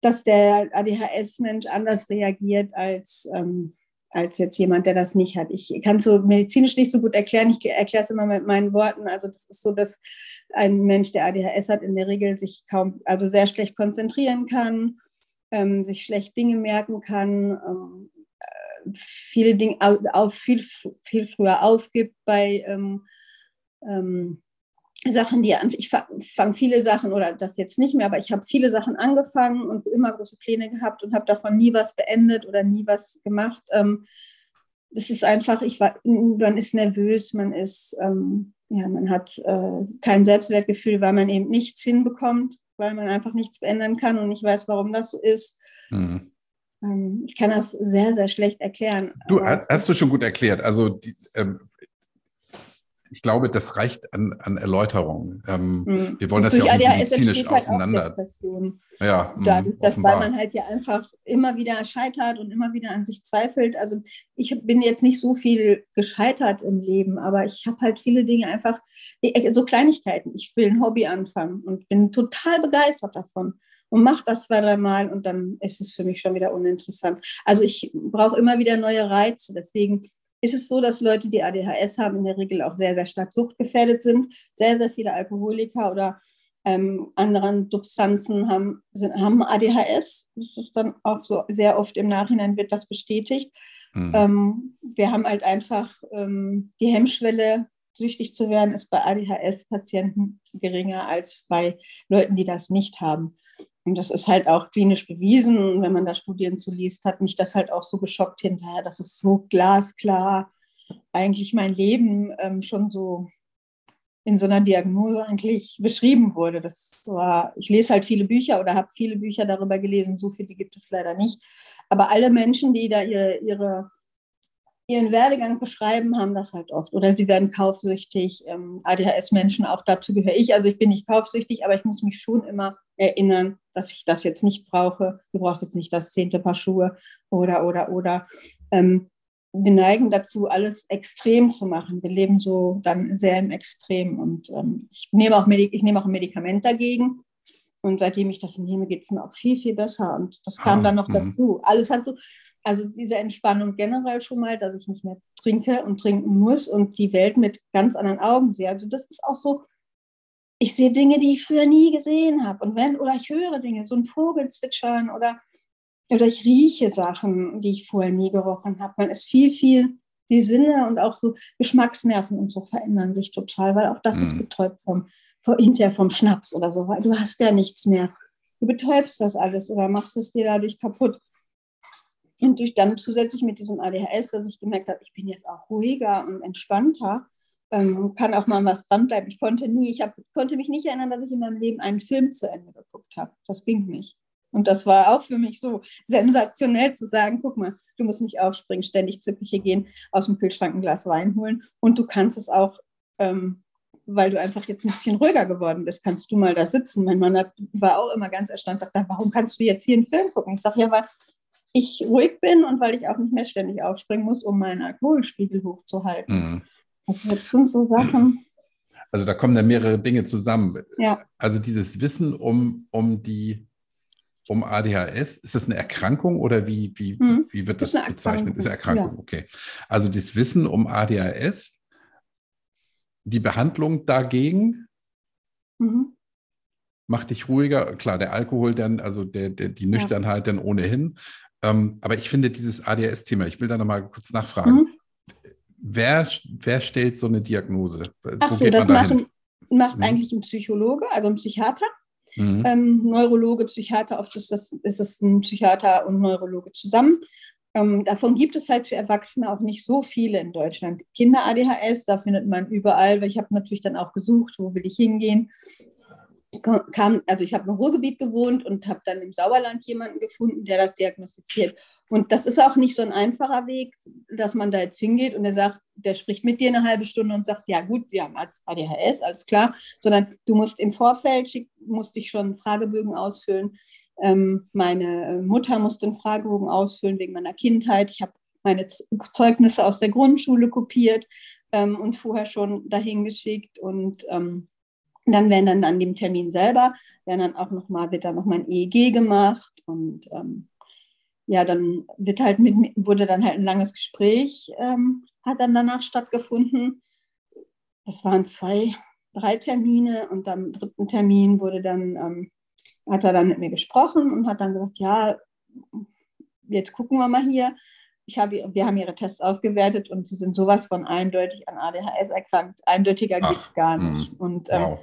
dass der ADHS-Mensch anders reagiert als, ähm, als jetzt jemand, der das nicht hat. Ich kann es so medizinisch nicht so gut erklären. Ich erkläre es immer mit meinen Worten. Also das ist so, dass ein Mensch, der ADHS hat, in der Regel sich kaum, also sehr schlecht konzentrieren kann, ähm, sich schlecht Dinge merken kann, ähm, äh, viele Dinge auch viel, viel früher aufgibt bei ähm, ähm Sachen, die ich fange viele Sachen oder das jetzt nicht mehr, aber ich habe viele Sachen angefangen und immer große Pläne gehabt und habe davon nie was beendet oder nie was gemacht. Ähm, das ist einfach, ich war, man ist nervös, man ist, ähm, ja, man hat äh, kein Selbstwertgefühl, weil man eben nichts hinbekommt weil man einfach nichts verändern kann und nicht weiß, warum das so ist. Mhm. Ähm, ich kann das sehr, sehr schlecht erklären.
Du hast, hast du schon gut erklärt. Also die, ähm, ich glaube, das reicht an, an Erläuterung. Ähm, mhm. Wir wollen das ja auch nicht medizinisch halt auseinander.
Ja, Dadurch, mhm, dass, weil man halt ja einfach immer wieder scheitert und immer wieder an sich zweifelt. Also ich bin jetzt nicht so viel gescheitert im Leben, aber ich habe halt viele Dinge einfach, so Kleinigkeiten. Ich will ein Hobby anfangen und bin total begeistert davon und mache das zwei, dreimal und dann ist es für mich schon wieder uninteressant. Also ich brauche immer wieder neue Reize. Deswegen ist es so, dass Leute, die ADHS haben, in der Regel auch sehr, sehr stark suchtgefährdet sind. Sehr, sehr viele Alkoholiker oder ähm, anderen Substanzen haben, sind, haben ADHS. Das ist dann auch so sehr oft im Nachhinein wird das bestätigt. Mhm. Ähm, wir haben halt einfach ähm, die Hemmschwelle, süchtig zu werden, ist bei ADHS-Patienten geringer als bei Leuten, die das nicht haben. Und das ist halt auch klinisch bewiesen. Wenn man da Studien zu liest, hat mich das halt auch so geschockt hinterher. Das ist so glasklar eigentlich mein Leben ähm, schon so in so einer Diagnose eigentlich beschrieben wurde. Das war, ich lese halt viele Bücher oder habe viele Bücher darüber gelesen, so viele gibt es leider nicht. Aber alle Menschen, die da ihre, ihre, ihren Werdegang beschreiben, haben das halt oft. Oder sie werden kaufsüchtig. Ähm, ADHS-Menschen, auch dazu gehöre ich. Also ich bin nicht kaufsüchtig, aber ich muss mich schon immer erinnern, dass ich das jetzt nicht brauche. Du brauchst jetzt nicht das zehnte Paar Schuhe oder, oder, oder. Ähm, wir neigen dazu, alles extrem zu machen. Wir leben so dann sehr im Extrem. Und ähm, ich, nehme auch ich nehme auch ein Medikament dagegen. Und seitdem ich das nehme, geht es mir auch viel, viel besser. Und das kam ah, dann noch mh. dazu. Alles hat so, also diese Entspannung generell schon mal, dass ich nicht mehr trinke und trinken muss und die Welt mit ganz anderen Augen sehe. Also das ist auch so, ich sehe Dinge, die ich früher nie gesehen habe. Und wenn, oder ich höre Dinge, so ein Vogel zwitschern oder oder ich rieche Sachen, die ich vorher nie gerochen habe. Man ist viel, viel, die Sinne und auch so Geschmacksnerven und so verändern sich total, weil auch das mhm. ist betäubt vom, vom, hinterher vom Schnaps oder so, weil du hast ja nichts mehr. Du betäubst das alles oder machst es dir dadurch kaputt. Und dann zusätzlich mit diesem ADHS, dass ich gemerkt habe, ich bin jetzt auch ruhiger und entspannter, ähm, kann auch mal was dranbleiben. Ich konnte nie, ich hab, konnte mich nicht erinnern, dass ich in meinem Leben einen Film zu Ende geguckt habe. Das ging nicht. Und das war auch für mich so sensationell zu sagen, guck mal, du musst nicht aufspringen, ständig zur Küche gehen, aus dem Kühlschrank ein Glas Wein holen. Und du kannst es auch, ähm, weil du einfach jetzt ein bisschen ruhiger geworden bist, kannst du mal da sitzen. Mein Mann hat, war auch immer ganz erstaunt, sagt, warum kannst du jetzt hier einen Film gucken? Ich sage, ja, weil ich ruhig bin und weil ich auch nicht mehr ständig aufspringen muss, um meinen Alkoholspiegel hochzuhalten. Mhm. Also das sind so Sachen.
Also da kommen dann mehrere Dinge zusammen.
Ja.
Also dieses Wissen um, um die um ADHS. Ist das eine Erkrankung oder wie, wie, mhm. wie wird das, das bezeichnet? Ist eine Erkrankung, ja. okay. Also das Wissen um ADHS, die Behandlung dagegen mhm. macht dich ruhiger. Klar, der Alkohol dann, also der, der, die Nüchternheit ja. dann ohnehin. Ähm, aber ich finde dieses ADHS-Thema, ich will da nochmal kurz nachfragen. Mhm. Wer, wer stellt so eine Diagnose?
Ach so, das machen, macht mhm. eigentlich ein Psychologe, also ein Psychiater. Mhm. Ähm, Neurologe, Psychiater, oft ist, das, ist es ein Psychiater und Neurologe zusammen. Ähm, davon gibt es halt für Erwachsene auch nicht so viele in Deutschland. Kinder-ADHS, da findet man überall, weil ich habe natürlich dann auch gesucht, wo will ich hingehen kam, also ich habe im Ruhrgebiet gewohnt und habe dann im Sauerland jemanden gefunden, der das diagnostiziert. Und das ist auch nicht so ein einfacher Weg, dass man da jetzt hingeht und der sagt, der spricht mit dir eine halbe Stunde und sagt, ja gut, Sie haben ADHS, alles klar, sondern du musst im Vorfeld, schick, musst dich schon Fragebögen ausfüllen. Ähm, meine Mutter musste einen Fragebogen ausfüllen wegen meiner Kindheit. Ich habe meine Zeugnisse aus der Grundschule kopiert ähm, und vorher schon dahin geschickt und ähm, dann werden dann an dem Termin selber, werden dann auch noch wird dann nochmal ein EEG gemacht und ähm, ja, dann wird halt mit, wurde dann halt ein langes Gespräch, ähm, hat dann danach stattgefunden. Das waren zwei, drei Termine und am dritten Termin wurde dann, ähm, hat er dann mit mir gesprochen und hat dann gesagt, ja, jetzt gucken wir mal hier. Ich habe, wir haben ihre Tests ausgewertet und sie sind sowas von eindeutig an ADHS erkrankt. Eindeutiger geht es gar nicht. Mh. Und ähm, wow.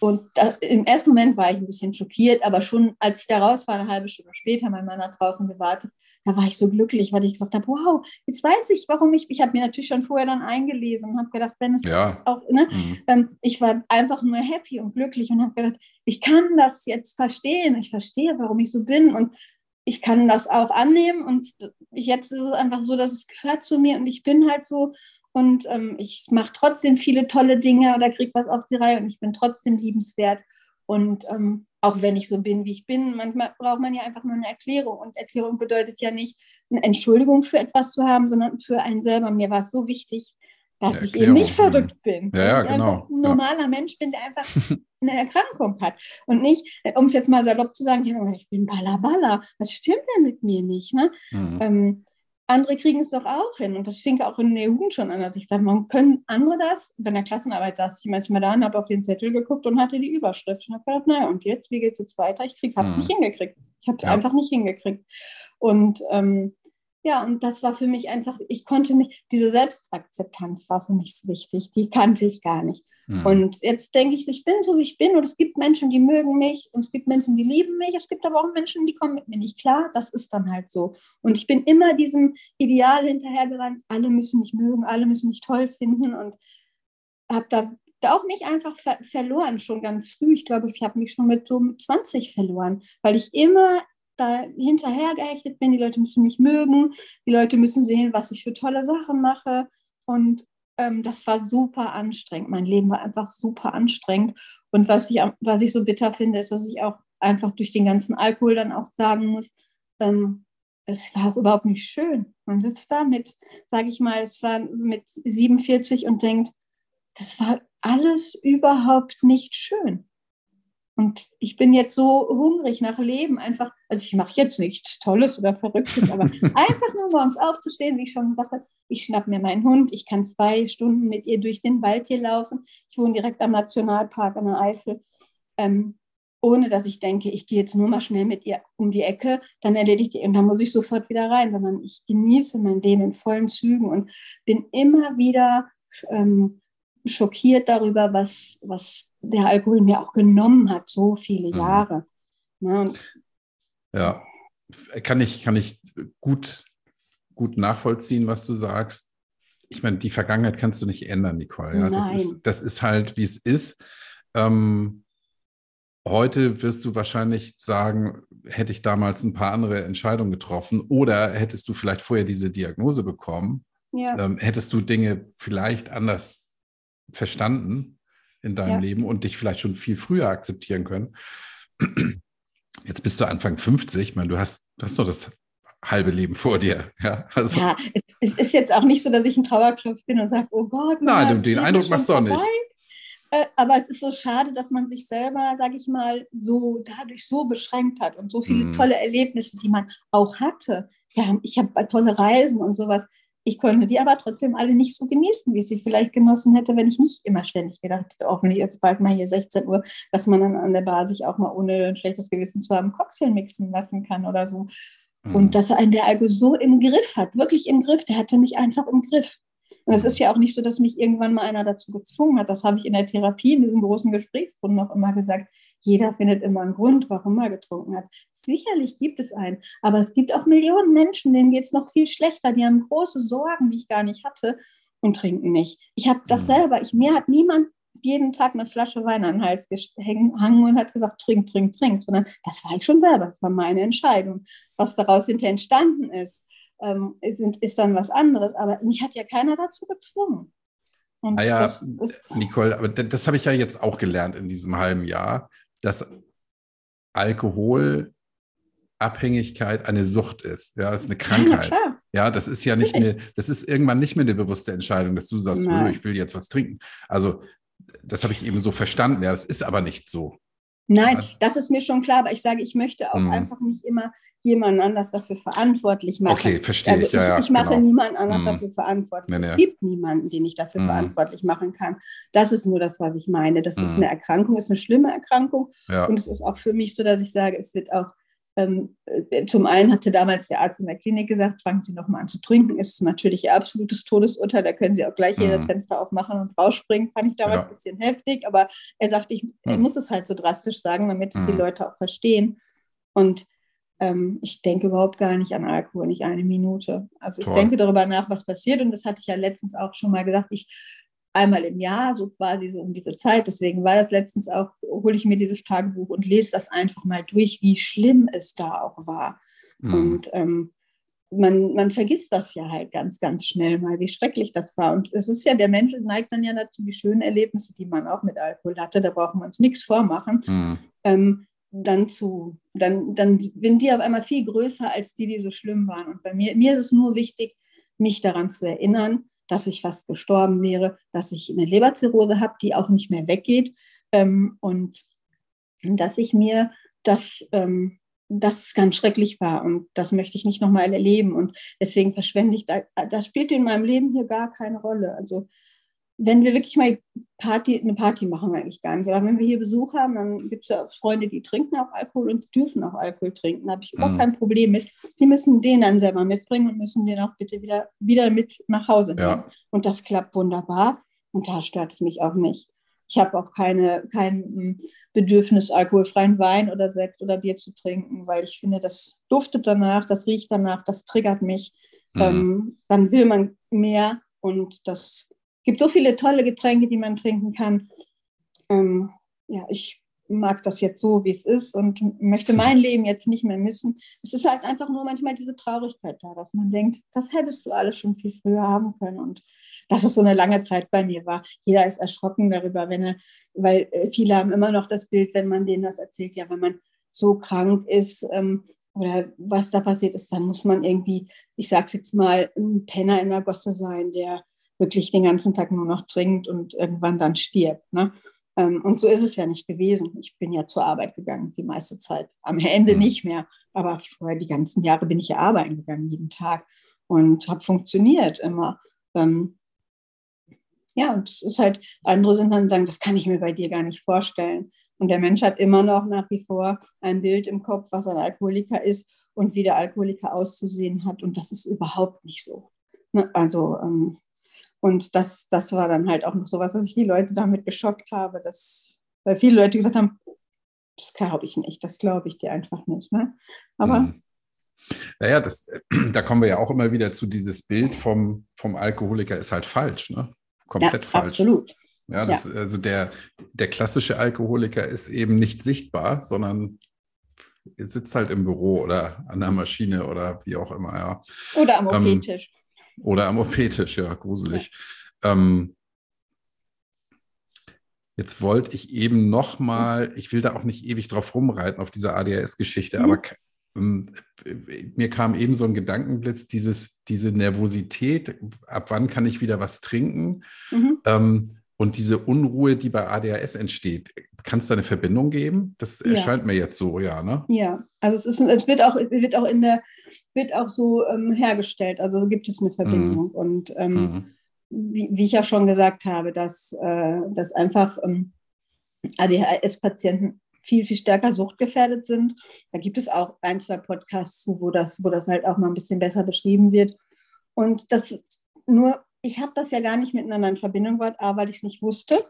Und das, im ersten Moment war ich ein bisschen schockiert, aber schon als ich da raus war, eine halbe Stunde später, mein Mann hat draußen gewartet, da war ich so glücklich, weil ich gesagt habe, wow, jetzt weiß ich, warum ich, ich habe mir natürlich schon vorher dann eingelesen und habe gedacht, wenn es ja. auch, ne, mhm. ähm, ich war einfach nur happy und glücklich und habe gedacht, ich kann das jetzt verstehen, ich verstehe, warum ich so bin und ich kann das auch annehmen und jetzt ist es einfach so, dass es gehört zu mir und ich bin halt so und ähm, ich mache trotzdem viele tolle Dinge oder kriege was auf die Reihe und ich bin trotzdem liebenswert. Und ähm, auch wenn ich so bin, wie ich bin, manchmal braucht man ja einfach nur eine Erklärung. Und Erklärung bedeutet ja nicht eine Entschuldigung für etwas zu haben, sondern für einen selber. Mir war es so wichtig, dass ich eben nicht verrückt bin.
Ja, ja, genau.
ein normaler ja. Mensch bin, der einfach (laughs) eine Erkrankung hat. Und nicht, um es jetzt mal salopp zu sagen, ich bin Balla Was stimmt denn mit mir nicht? Ne? Mhm. Ähm, andere kriegen es doch auch hin. Und das fing auch in der Jugend schon an, als ich dachte, warum können andere das? Bei der Klassenarbeit saß ich manchmal da und habe auf den Zettel geguckt und hatte die Überschrift. Und habe gedacht, naja, und jetzt, wie geht es jetzt weiter? Ich habe es mhm. nicht hingekriegt. Ich habe es ja. einfach nicht hingekriegt. Und ähm, ja, und das war für mich einfach, ich konnte mich, diese Selbstakzeptanz war für mich so wichtig, die kannte ich gar nicht. Mhm. Und jetzt denke ich, ich bin so, wie ich bin und es gibt Menschen, die mögen mich und es gibt Menschen, die lieben mich, es gibt aber auch Menschen, die kommen mit mir nicht klar, das ist dann halt so. Und ich bin immer diesem Ideal hinterhergerannt, alle müssen mich mögen, alle müssen mich toll finden und habe da auch mich einfach ver verloren, schon ganz früh. Ich glaube, ich habe mich schon mit so 20 verloren, weil ich immer da hinterher gehechtet bin. Die Leute müssen mich mögen, die Leute müssen sehen, was ich für tolle Sachen mache. Und ähm, das war super anstrengend. Mein Leben war einfach super anstrengend. Und was ich, was ich so bitter finde, ist, dass ich auch einfach durch den ganzen Alkohol dann auch sagen muss, ähm, es war auch überhaupt nicht schön. Man sitzt da mit, sage ich mal, es war mit 47 und denkt, das war alles überhaupt nicht schön. Und ich bin jetzt so hungrig nach Leben, einfach, also ich mache jetzt nichts Tolles oder Verrücktes, aber (laughs) einfach nur morgens aufzustehen, wie ich schon gesagt habe, ich schnapp mir meinen Hund, ich kann zwei Stunden mit ihr durch den Wald hier laufen. Ich wohne direkt am Nationalpark an der Eifel. Ähm, ohne dass ich denke, ich gehe jetzt nur mal schnell mit ihr um die Ecke, dann erledigt die und dann muss ich sofort wieder rein, sondern ich genieße mein Leben in vollen Zügen und bin immer wieder ähm, schockiert darüber, was, was der Alkohol mir auch genommen hat, so viele mhm. Jahre.
Ja, ja, kann ich, kann ich gut, gut nachvollziehen, was du sagst. Ich meine, die Vergangenheit kannst du nicht ändern, Nicole. Ja? Das, ist, das ist halt, wie es ist. Ähm, heute wirst du wahrscheinlich sagen, hätte ich damals ein paar andere Entscheidungen getroffen oder hättest du vielleicht vorher diese Diagnose bekommen, ja. ähm, hättest du Dinge vielleicht anders verstanden in deinem ja. Leben und dich vielleicht schon viel früher akzeptieren können. Jetzt bist du Anfang 50, ich meine, du hast, du hast noch das halbe Leben vor dir. Ja,
also. ja es, es, ist jetzt auch nicht so, dass ich ein Trauerklopf bin und sage, oh Gott.
Nein, den Eindruck machst du auch nicht.
Äh, aber es ist so schade, dass man sich selber, sage ich mal, so dadurch so beschränkt hat und so viele mm. tolle Erlebnisse, die man auch hatte. Ja, ich habe tolle Reisen und sowas. Ich konnte die aber trotzdem alle nicht so genießen, wie ich sie vielleicht genossen hätte, wenn ich nicht immer ständig gedacht hätte, hoffentlich ist bald mal hier 16 Uhr, dass man dann an der Bar sich auch mal ohne ein schlechtes Gewissen zu haben Cocktail mixen lassen kann oder so. Mhm. Und dass er einen der Algo so im Griff hat, wirklich im Griff, der hatte mich einfach im Griff. Und es ist ja auch nicht so, dass mich irgendwann mal einer dazu gezwungen hat. Das habe ich in der Therapie, in diesem großen Gesprächsrunden noch immer gesagt. Jeder findet immer einen Grund, warum er getrunken hat. Sicherlich gibt es einen, aber es gibt auch Millionen Menschen, denen geht es noch viel schlechter. Die haben große Sorgen, die ich gar nicht hatte und trinken nicht. Ich habe das mhm. selber. Ich, mir hat niemand jeden Tag eine Flasche Wein an den Hals gehangen und hat gesagt, trink, trink, trink, sondern das war ich schon selber, das war meine Entscheidung. Was daraus hinterher entstanden ist, ähm, sind, ist dann was anderes. Aber mich hat ja keiner dazu gezwungen.
Und ah das, das, Nicole, aber das, das habe ich ja jetzt auch gelernt in diesem halben Jahr, dass Alkoholabhängigkeit eine Sucht ist. Ja, ist eine Krankheit. Ja, ja, das ist ja nicht eine, das ist irgendwann nicht mehr eine bewusste Entscheidung, dass du sagst, oh, ich will jetzt was trinken. Also, das habe ich eben so verstanden. Ja, das ist aber nicht so.
Nein, ja. das ist mir schon klar, aber ich sage, ich möchte auch mhm. einfach nicht immer jemanden anders dafür verantwortlich machen.
Okay, verstehe also
ich. Ja, ich, ich mache genau. niemanden anders mhm. dafür verantwortlich. Nee, nee. Es gibt niemanden, den ich dafür mhm. verantwortlich machen kann. Das ist nur das, was ich meine. Das ist mhm. eine Erkrankung, ist eine schlimme Erkrankung. Ja. Und es ist auch für mich so, dass ich sage, es wird auch ähm, äh, zum einen hatte damals der Arzt in der Klinik gesagt, fangen Sie noch mal an zu trinken. Ist natürlich Ihr absolutes Todesurteil. Da können Sie auch gleich hier mhm. das Fenster aufmachen und rausspringen. Fand ich damals ja. ein bisschen heftig. Aber er sagte, ich, ich muss es halt so drastisch sagen, damit es die mhm. Leute auch verstehen. Und ähm, ich denke überhaupt gar nicht an Alkohol, nicht eine Minute. Also Toll. ich denke darüber nach, was passiert. Und das hatte ich ja letztens auch schon mal gesagt. Ich einmal im Jahr, so quasi so um diese Zeit. Deswegen war das letztens auch, hole ich mir dieses Tagebuch und lese das einfach mal durch, wie schlimm es da auch war. Mhm. Und ähm, man, man vergisst das ja halt ganz, ganz schnell mal, wie schrecklich das war. Und es ist ja, der Mensch neigt dann ja dazu, die schönen Erlebnisse, die man auch mit Alkohol hatte, da brauchen wir uns nichts vormachen, mhm. ähm, dann zu, dann, dann sind die auf einmal viel größer als die, die so schlimm waren. Und bei mir, mir ist es nur wichtig, mich daran zu erinnern, dass ich fast gestorben wäre, dass ich eine Leberzirrhose habe, die auch nicht mehr weggeht ähm, und dass ich mir das, ähm, das ganz schrecklich war und das möchte ich nicht nochmal erleben und deswegen verschwende ich, da, das spielt in meinem Leben hier gar keine Rolle. Also wenn wir wirklich mal Party, eine Party machen wir eigentlich gar nicht. Aber wenn wir hier Besuch haben, dann gibt es ja Freunde, die trinken auch Alkohol und dürfen auch Alkohol trinken. Da habe ich überhaupt mhm. kein Problem mit. Die müssen den dann selber mitbringen und müssen den auch bitte wieder, wieder mit nach Hause nehmen. Ja. Und das klappt wunderbar. Und da stört es mich auch nicht. Ich habe auch keine, kein hm, Bedürfnis, alkoholfreien Wein oder Sekt oder Bier zu trinken, weil ich finde, das duftet danach, das riecht danach, das triggert mich. Mhm. Ähm, dann will man mehr und das gibt so viele tolle Getränke, die man trinken kann. Ähm, ja, ich mag das jetzt so, wie es ist und möchte mein Leben jetzt nicht mehr missen. Es ist halt einfach nur manchmal diese Traurigkeit da, dass man denkt, das hättest du alles schon viel früher haben können und dass es so eine lange Zeit bei mir war. Jeder ist erschrocken darüber, wenn er, weil äh, viele haben immer noch das Bild, wenn man denen das erzählt, ja, wenn man so krank ist ähm, oder was da passiert ist, dann muss man irgendwie, ich sag's jetzt mal, ein Penner in der Gosse sein, der wirklich den ganzen Tag nur noch trinkt und irgendwann dann stirbt. Ne? Ähm, und so ist es ja nicht gewesen. Ich bin ja zur Arbeit gegangen die meiste Zeit. Am Ende mhm. nicht mehr, aber vorher die ganzen Jahre bin ich ja arbeiten gegangen, jeden Tag und habe funktioniert immer. Ähm, ja, und es ist halt, andere sind dann sagen, das kann ich mir bei dir gar nicht vorstellen. Und der Mensch hat immer noch nach wie vor ein Bild im Kopf, was ein Alkoholiker ist und wie der Alkoholiker auszusehen hat. Und das ist überhaupt nicht so. Ne? Also, ähm, und das, das war dann halt auch noch so was, dass ich die Leute damit geschockt habe, dass, weil viele Leute gesagt haben, das glaube ich nicht, das glaube ich dir einfach nicht. Ne? Aber. Mhm.
Naja, das, (clears throat) da kommen wir ja auch immer wieder zu dieses Bild vom, vom Alkoholiker ist halt falsch. Ne? komplett ja, falsch.
Absolut.
Ja, das, ja. also der, der klassische Alkoholiker ist eben nicht sichtbar, sondern sitzt halt im Büro oder an der Maschine oder wie auch immer, ja.
Oder am OP-Tisch.
Ähm, oder am OP-Tisch, ja, gruselig. Ja. Ähm, jetzt wollte ich eben noch mal, ich will da auch nicht ewig drauf rumreiten auf dieser ADHS-Geschichte, mhm. aber ähm, mir kam eben so ein Gedankenblitz, dieses, diese Nervosität, ab wann kann ich wieder was trinken? Mhm. Ähm, und diese Unruhe, die bei ADHS entsteht, kann es da eine Verbindung geben? Das ja. erscheint mir jetzt so, ja, ne?
Ja, also es, ist, es wird auch, wird auch in der, wird auch so ähm, hergestellt, also gibt es eine Verbindung. Mhm. Und ähm, mhm. wie, wie, ich ja schon gesagt habe, dass, äh, dass einfach ähm, ADHS-Patienten viel, viel stärker suchtgefährdet sind. Da gibt es auch ein, zwei Podcasts zu, wo das, wo das halt auch mal ein bisschen besser beschrieben wird. Und das nur, ich habe das ja gar nicht miteinander in Verbindung gebracht, A, weil ich es nicht wusste.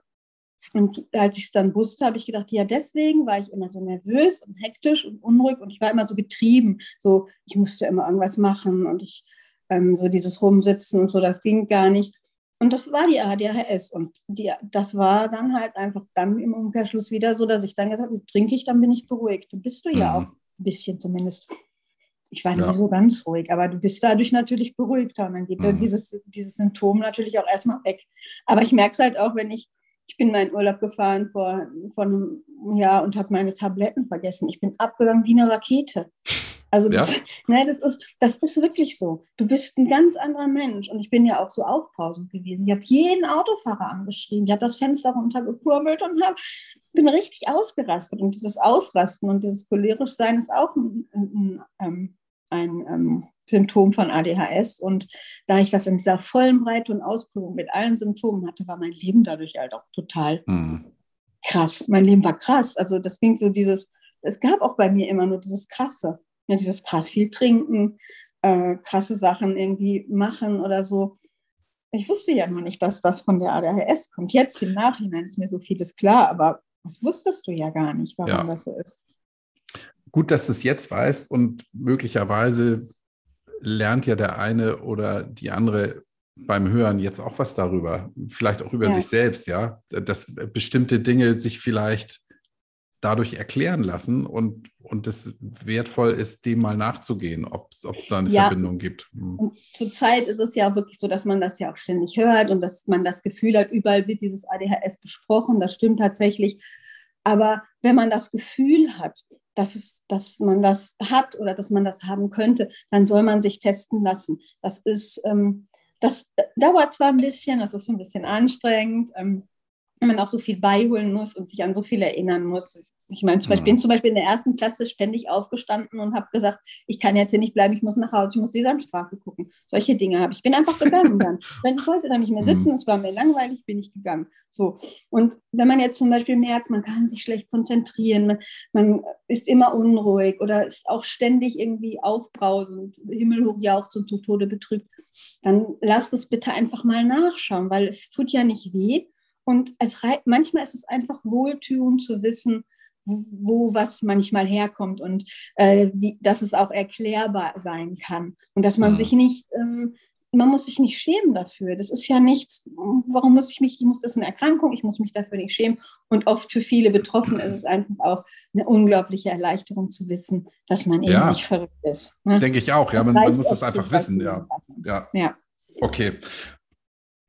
Und als ich es dann wusste, habe ich gedacht, ja, deswegen war ich immer so nervös und hektisch und unruhig und ich war immer so getrieben. So, ich musste immer irgendwas machen und ich ähm, so dieses Rumsitzen und so, das ging gar nicht. Und das war die ADHS. Und die, das war dann halt einfach dann im Umkehrschluss wieder so, dass ich dann gesagt habe, trinke ich, dann bin ich beruhigt. Bist du ja mhm. auch ein bisschen zumindest. Ich war ja. nicht so ganz ruhig, aber du bist dadurch natürlich beruhigter. Und dann geht mhm. dieses, dieses Symptom natürlich auch erstmal weg. Aber ich merke es halt auch, wenn ich, ich bin meinen Urlaub gefahren vor, vor einem Jahr und habe meine Tabletten vergessen. Ich bin abgegangen wie eine Rakete. Also das, ja. ne, das, ist, das ist wirklich so. Du bist ein ganz anderer Mensch. Und ich bin ja auch so aufbrausend gewesen. Ich habe jeden Autofahrer angeschrien. Ich habe das Fenster runtergekurbelt und hab, bin richtig ausgerastet. Und dieses Ausrasten und dieses cholerisch Sein ist auch ein, ein, ein, ein ähm, Symptom von ADHS. Und da ich das in dieser vollen Breite und Ausprägung mit allen Symptomen hatte, war mein Leben dadurch halt auch total mhm. krass. Mein Leben war krass. Also das ging so dieses, es gab auch bei mir immer nur dieses Krasse ja, dieses krass viel trinken, äh, krasse Sachen irgendwie machen oder so. Ich wusste ja nur nicht, dass das von der ADHS kommt. Jetzt im Nachhinein ist mir so vieles klar, aber das wusstest du ja gar nicht, warum ja. das so ist.
Gut, dass du es jetzt weißt und möglicherweise lernt ja der eine oder die andere beim Hören jetzt auch was darüber, vielleicht auch über ja. sich selbst, ja, dass bestimmte Dinge sich vielleicht dadurch erklären lassen und, und es wertvoll ist, dem mal nachzugehen, ob es da eine ja. Verbindung gibt.
Hm. Zurzeit ist es ja wirklich so, dass man das ja auch ständig hört und dass man das Gefühl hat, überall wird dieses ADHS besprochen. Das stimmt tatsächlich. Aber wenn man das Gefühl hat, dass, es, dass man das hat oder dass man das haben könnte, dann soll man sich testen lassen. Das ist, ähm, das dauert zwar ein bisschen, das ist ein bisschen anstrengend. Ähm, wenn man auch so viel beiholen muss und sich an so viel erinnern muss. Ich meine, zum Beispiel, bin mhm. zum Beispiel in der ersten Klasse ständig aufgestanden und habe gesagt, ich kann jetzt hier nicht bleiben, ich muss nach Hause, ich muss die Sandstraße gucken. Solche Dinge habe ich. Ich bin einfach gegangen dann. (laughs) Wenn ich wollte dann nicht mehr sitzen, mhm. es war mir langweilig, bin ich gegangen. So. Und wenn man jetzt zum Beispiel merkt, man kann sich schlecht konzentrieren, man, man ist immer unruhig oder ist auch ständig irgendwie aufbrausend, himmelhoch jauchzt und zu Tode betrübt, dann lasst es bitte einfach mal nachschauen, weil es tut ja nicht weh. Und es manchmal ist es einfach wohltuend zu wissen, wo was manchmal herkommt und äh, wie, dass es auch erklärbar sein kann und dass man mhm. sich nicht ähm, man muss sich nicht schämen dafür. Das ist ja nichts, warum muss ich mich, ich muss das eine Erkrankung, ich muss mich dafür nicht schämen. Und oft für viele Betroffene ist es einfach auch eine unglaubliche Erleichterung zu wissen, dass man eben ja. nicht verrückt ist.
Ne? Denke ich auch, ja, man, man, muss das einfach wissen, ja. ja. ja. Okay.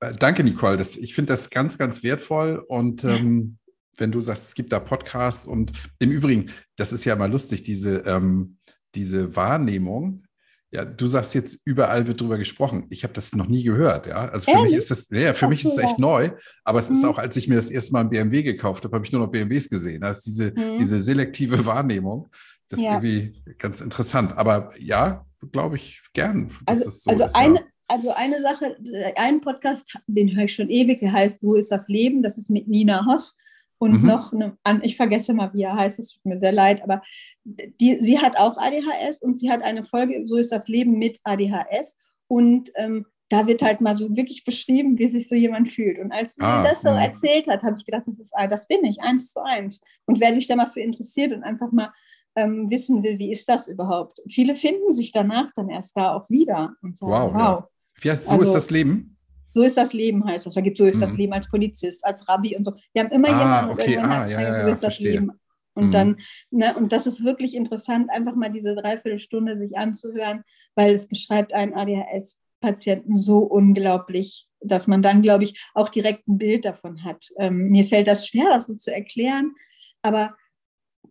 Äh, danke, Nicole. Das, ich finde das ganz, ganz wertvoll und ähm, wenn du sagst, es gibt da Podcasts und im Übrigen, das ist ja mal lustig, diese, ähm, diese Wahrnehmung, ja, du sagst jetzt, überall wird drüber gesprochen. Ich habe das noch nie gehört, ja. Also für Ehrlich? mich ist das, ja, für okay, mich ist es echt neu. Aber es mhm. ist auch, als ich mir das erste Mal ein BMW gekauft habe, habe ich nur noch BMWs gesehen. Ist diese, mhm. diese selektive Wahrnehmung. Das ja. ist irgendwie ganz interessant. Aber ja, glaube ich gern.
Also, so also ist, eine, ja. Also eine Sache, einen Podcast, den höre ich schon ewig, der heißt So ist das Leben. Das ist mit Nina Hoss und mhm. noch eine, ich vergesse mal, wie er heißt, es tut mir sehr leid, aber die, sie hat auch ADHS und sie hat eine Folge, so ist das Leben mit ADHS und ähm, da wird halt mal so wirklich beschrieben, wie sich so jemand fühlt. Und als sie ah, das so mh. erzählt hat, habe ich gedacht, das ist, ah, das bin ich, eins zu eins. Und wer sich da mal für interessiert und einfach mal ähm, wissen will, wie ist das überhaupt? Viele finden sich danach dann erst da auch wieder und sagen, wow. wow.
Ja. So also, ist das Leben.
So ist das Leben, heißt das. Da gibt so ist mhm. das Leben als Polizist, als Rabbi und so. Wir haben immer ah, jemanden,
okay. der ah, ja, ja,
so ist das verstehe. Leben. Und mhm. dann, ne, und das ist wirklich interessant, einfach mal diese Dreiviertelstunde sich anzuhören, weil es beschreibt einen ADHS-Patienten so unglaublich, dass man dann, glaube ich, auch direkt ein Bild davon hat. Ähm, mir fällt das schwer, das so zu erklären, aber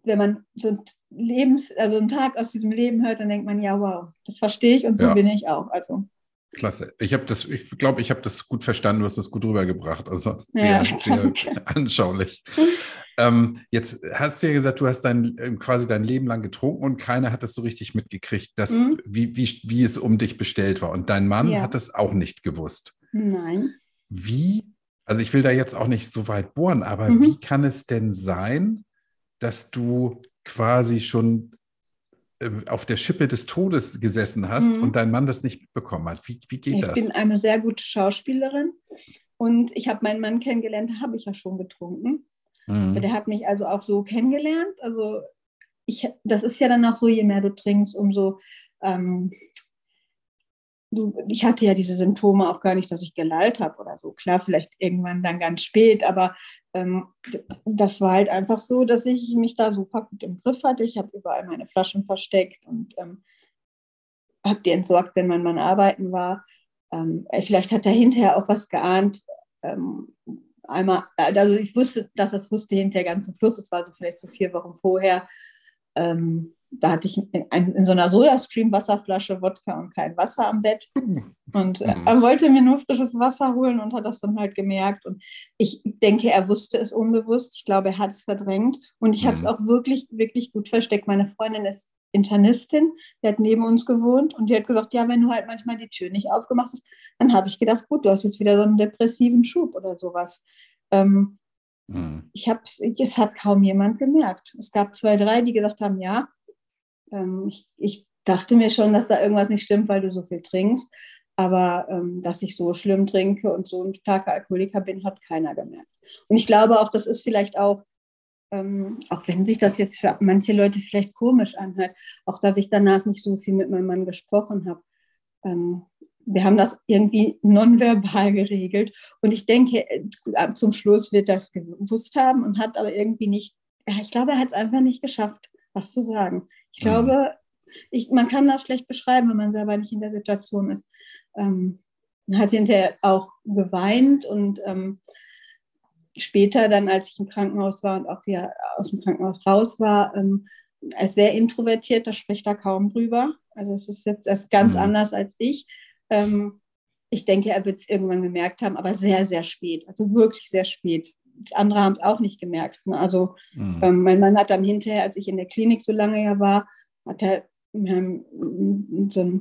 wenn man so ein Lebens, also einen Tag aus diesem Leben hört, dann denkt man, ja, wow, das verstehe ich und so ja. bin ich auch. Also
Klasse. Ich habe das, ich glaube, ich habe das gut verstanden, du hast das gut rübergebracht. Also sehr, ja, sehr (laughs) anschaulich. ähm, jetzt hast du ja gesagt, du hast dein, ähm, quasi dein Leben lang getrunken und keiner hat das so richtig mitgekriegt, dass, mhm. wie, wie, wie es um dich bestellt war. Und dein Mann ja. hat das auch nicht gewusst.
Nein.
Wie, also ich will da jetzt auch nicht so weit bohren, aber mhm. wie kann es denn sein, dass du quasi schon äh, auf der Schippe des Todes gesessen hast mhm. und dein Mann das nicht bekommen hat. Wie, wie geht
ich
das?
Ich bin eine sehr gute Schauspielerin und ich habe meinen Mann kennengelernt, habe ich ja schon getrunken. Mhm. Der hat mich also auch so kennengelernt. Also ich, das ist ja dann auch so, je mehr du trinkst, umso ähm, du, ich hatte ja diese Symptome auch gar nicht, dass ich gelallt habe oder so. Klar, vielleicht irgendwann dann ganz spät, aber ähm, das war halt einfach so, dass ich mich da super gut im Griff hatte. Ich habe überall meine Flaschen versteckt und ähm, habe die entsorgt, wenn mein Mann arbeiten war. Ähm, vielleicht hat er hinterher auch was geahnt. Ähm, einmal, also ich wusste, dass das wusste hinterher ganz zum Schluss. Das war so vielleicht so vier Wochen vorher. Ähm, da hatte ich in, in, so einer Sojastream-Wasserflasche Wodka und kein Wasser am Bett. Und äh, mhm. er wollte mir nur frisches Wasser holen und hat das dann halt gemerkt. Und ich denke, er wusste es unbewusst. Ich glaube, er hat es verdrängt. Und ich habe es mhm. auch wirklich, wirklich gut versteckt. Meine Freundin ist Internistin, die hat neben uns gewohnt und die hat gesagt, ja, wenn du halt manchmal die Tür nicht aufgemacht hast, dann habe ich gedacht, gut, du hast jetzt wieder so einen depressiven Schub oder sowas. Ähm, mhm. ich habe es hat kaum jemand gemerkt. Es gab zwei, drei, die gesagt haben, ja, ähm, ich, ich, dachte mir schon, dass da irgendwas nicht stimmt, weil du so viel trinkst. Aber ähm, dass ich so schlimm trinke und so ein starker Alkoholiker bin, hat keiner gemerkt. Und ich glaube auch, das ist vielleicht auch, ähm, auch wenn sich das jetzt für manche Leute vielleicht komisch anhört, auch dass ich danach nicht so viel mit meinem Mann gesprochen habe. Ähm, wir haben das irgendwie nonverbal (laughs) geregelt. Und ich denke, äh, zum Schluss wird das gewusst haben und hat aber irgendwie nicht, ich glaube, er hat es einfach nicht geschafft, was zu sagen. Ich glaube, ich, man kann das schlecht beschreiben, wenn man selber nicht in der Situation ist. Ähm, hat hinterher auch geweint und ähm, später dann, als ich im Krankenhaus war und auch wieder aus dem Krankenhaus raus war, ähm, er ist sehr introvertiert, da spricht er kaum drüber. Also es ist jetzt erst ganz mhm. anders als ich. Ähm, ich denke, er wird es irgendwann gemerkt haben, aber sehr, sehr spät, also wirklich sehr spät andere haben es auch nicht gemerkt. Ne? Also mhm. ähm, mein Mann hat dann hinterher, als ich in der Klinik so lange ja war, hat er ähm, so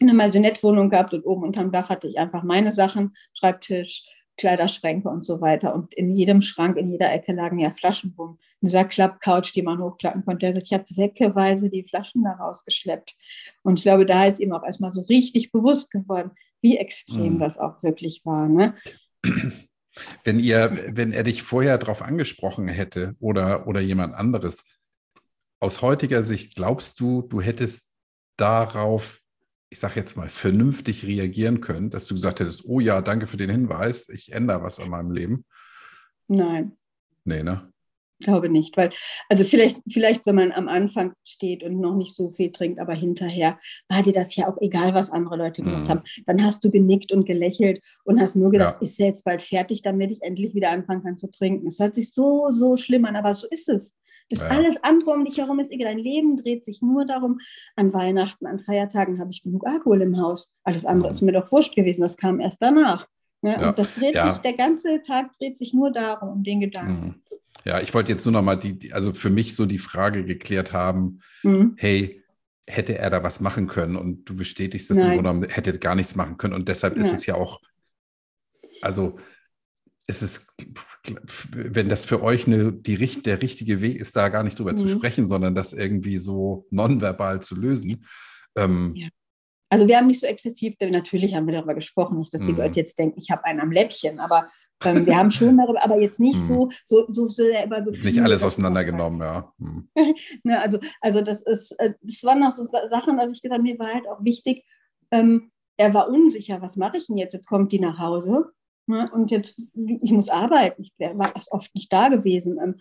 eine Maisonette-Wohnung gehabt und oben unterm Dach hatte ich einfach meine Sachen, Schreibtisch, Kleiderschränke und so weiter. Und in jedem Schrank, in jeder Ecke lagen ja Flaschen rum. Dieser Klappcouch, die man hochklappen konnte. Sagt, ich habe säckeweise die Flaschen da rausgeschleppt. Und ich glaube, da ist ihm auch erstmal so richtig bewusst geworden, wie extrem mhm. das auch wirklich war. Ne? (clears throat)
Wenn ihr, wenn er dich vorher darauf angesprochen hätte oder, oder jemand anderes, aus heutiger Sicht glaubst du, du hättest darauf ich sage jetzt mal, vernünftig reagieren können, dass du gesagt hättest, oh ja, danke für den Hinweis, ich ändere was an meinem Leben?
Nein.
Nee, ne?
Glaube nicht, weil, also vielleicht, vielleicht, wenn man am Anfang steht und noch nicht so viel trinkt, aber hinterher war dir das ja auch egal, was andere Leute gemacht mhm. haben. Dann hast du genickt und gelächelt und hast nur gedacht, ja. ist jetzt bald fertig, damit ich endlich wieder anfangen kann zu trinken. Es hört sich so, so schlimm an, aber so ist es. Das ja. alles andere um dich herum ist egal. Dein Leben dreht sich nur darum, an Weihnachten, an Feiertagen habe ich genug Alkohol im Haus. Alles andere mhm. ist mir doch wurscht gewesen. Das kam erst danach. Ne? Ja. Und das dreht sich, der ganze Tag dreht sich nur darum, um den Gedanken. Mhm.
Ja, ich wollte jetzt nur noch mal die, also für mich so die Frage geklärt haben, mhm. hey, hätte er da was machen können? Und du bestätigst das Nein. im Grunde genommen, hätte gar nichts machen können. Und deshalb ja. ist es ja auch, also ist es, wenn das für euch eine, die, der richtige Weg ist, da gar nicht drüber mhm. zu sprechen, sondern das irgendwie so nonverbal zu lösen. Ähm,
ja. Also wir haben nicht so exzessiv, natürlich haben wir darüber gesprochen, nicht, dass die mhm. Leute jetzt denken, ich habe einen am Läppchen, aber ähm, wir haben schon darüber, aber jetzt nicht so, mhm. so, so sehr über
Gefühle. Nicht alles auseinandergenommen, ja. Mhm. (laughs)
ne, also, also das ist, äh, das waren noch so Sachen, dass ich gesagt habe, mir war halt auch wichtig, ähm, er war unsicher, was mache ich denn jetzt? Jetzt kommt die nach Hause ne, und jetzt, ich muss arbeiten, ich war oft nicht da gewesen. Ähm,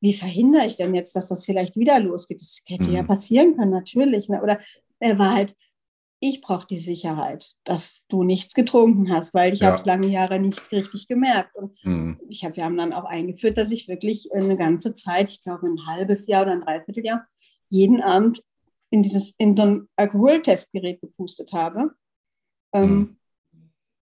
wie verhindere ich denn jetzt, dass das vielleicht wieder losgeht? Das hätte mhm. ja passieren können, natürlich. Ne? Oder er war halt, ich brauche die Sicherheit, dass du nichts getrunken hast, weil ich ja. habe es lange Jahre nicht richtig gemerkt. Und mhm. ich hab, wir haben dann auch eingeführt, dass ich wirklich eine ganze Zeit, ich glaube ein halbes Jahr oder ein Dreivierteljahr, jeden Abend in dieses in so ein Alkoholtestgerät gepustet habe. Ähm, mhm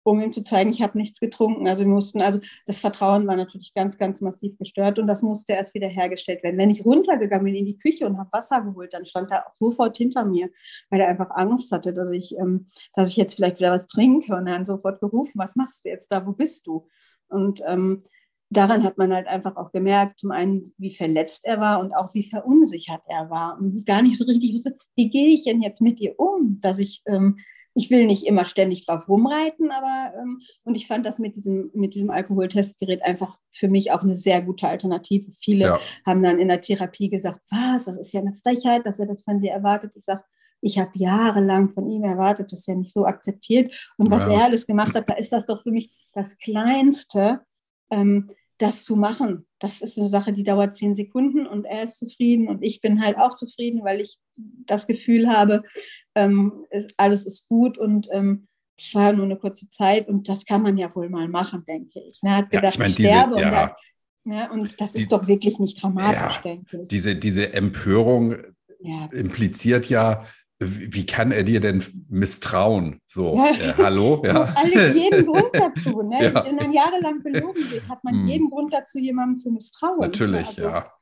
um ihm zu zeigen, ich habe nichts getrunken. Also wir mussten, also das Vertrauen war natürlich ganz, ganz massiv gestört und das musste erst wieder hergestellt werden. Wenn ich runtergegangen bin in die Küche und habe Wasser geholt, dann stand er auch sofort hinter mir, weil er einfach Angst hatte, dass ich, ähm, dass ich jetzt vielleicht wieder was trinke und hat sofort gerufen, was machst du jetzt da, wo bist du? Und ähm, daran hat man halt einfach auch gemerkt, zum einen, wie verletzt er war und auch wie verunsichert er war und gar nicht so richtig wusste, wie gehe ich denn jetzt mit dir um, dass ich ähm, ich will nicht immer ständig drauf rumreiten, aber ähm, und ich fand das mit diesem, mit diesem Alkoholtestgerät einfach für mich auch eine sehr gute Alternative. Viele ja. haben dann in der Therapie gesagt, was, das ist ja eine Frechheit, dass er das von dir erwartet. Ich sage, ich habe jahrelang von ihm erwartet, dass er mich so akzeptiert. Und was ja. er alles gemacht hat, da ist das doch für mich das Kleinste, ähm, das zu machen. Das ist eine Sache, die dauert zehn Sekunden und er ist zufrieden und ich bin halt auch zufrieden, weil ich das Gefühl habe, ähm, ist, alles ist gut und ähm, es war nur eine kurze Zeit und das kann man ja wohl mal machen, denke ich. Er hat gedacht, ja, ich, mein, ich sterbe diese, und, ja, ja, und das ist die, doch wirklich nicht dramatisch, denke ich.
Diese, diese Empörung impliziert ja, wie kann er dir denn misstrauen? So, ja. äh, hallo? (laughs)
Ja. Alles jeden Grund (laughs) dazu. Ne? Ja. Wenn man jahrelang belogen wird, hat man hm. jeden Grund dazu, jemandem zu misstrauen.
Natürlich, also, ja.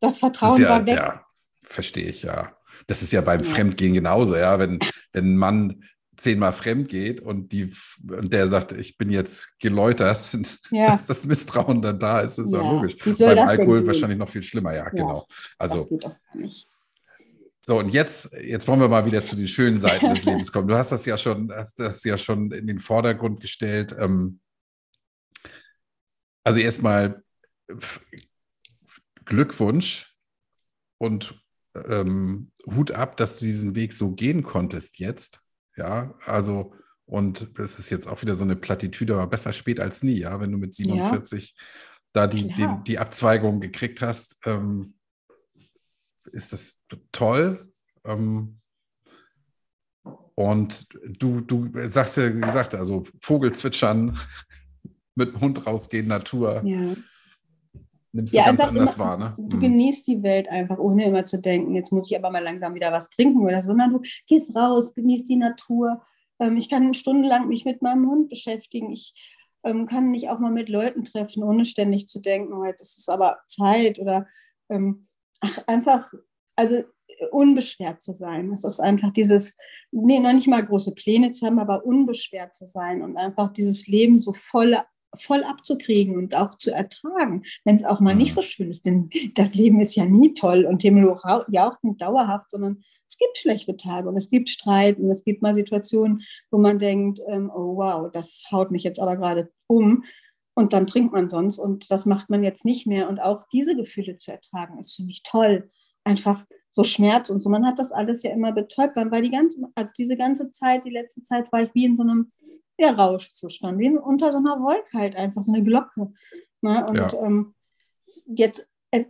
Das Vertrauen
das
ja, war weg.
Ja, verstehe ich, ja. Das ist ja beim Fremdgehen genauso, ja. Wenn, wenn ein Mann zehnmal fremd geht und, die, und der sagt, ich bin jetzt geläutert, (laughs) dass das Misstrauen dann da ist, ist ja, logisch. Beim Alkohol wahrscheinlich noch viel schlimmer, ja, genau. Also, das geht doch nicht. So, und jetzt, jetzt wollen wir mal wieder zu den schönen (laughs) Seiten des Lebens kommen. Du hast das ja schon, hast das ja schon in den Vordergrund gestellt. Ähm, also erstmal Glückwunsch und ähm, Hut ab, dass du diesen Weg so gehen konntest jetzt. Ja, also, und das ist jetzt auch wieder so eine Plattitüde, aber besser spät als nie, ja, wenn du mit 47 ja. da die, die, die, Abzweigung gekriegt hast. Ähm, ist das toll. Ähm, und du, du sagst ja gesagt, also Vogel zwitschern, (laughs) mit dem Hund rausgehen, Natur. Ja. Nimmst ja, du ganz anders immer, wahr, ne?
Du mhm. genießt die Welt einfach, ohne immer zu denken, jetzt muss ich aber mal langsam wieder was trinken oder so, sondern du gehst raus, genießt die Natur. Ähm, ich kann stundenlang mich mit meinem Hund beschäftigen. Ich ähm, kann mich auch mal mit Leuten treffen, ohne ständig zu denken, oh, jetzt ist es aber Zeit oder ähm, ach, einfach also unbeschwert zu sein. Es ist einfach dieses, nee, noch nicht mal große Pläne zu haben, aber unbeschwert zu sein und einfach dieses Leben so voll, voll abzukriegen und auch zu ertragen, wenn es auch mal nicht mhm. so schön ist. Denn das Leben ist ja nie toll und Himmelhoch jaucht nicht dauerhaft, sondern es gibt schlechte Tage und es gibt Streit und es gibt mal Situationen, wo man denkt, ähm, oh wow, das haut mich jetzt aber gerade um. Und dann trinkt man sonst und das macht man jetzt nicht mehr. Und auch diese Gefühle zu ertragen, ist für mich toll einfach so Schmerz und so. Man hat das alles ja immer betäubt. Man war die ganze, diese ganze Zeit, die letzte Zeit war ich wie in so einem ja, Rauschzustand, wie unter so einer Wolke halt einfach, so eine Glocke. Ne? Und ja. ähm, jetzt äh,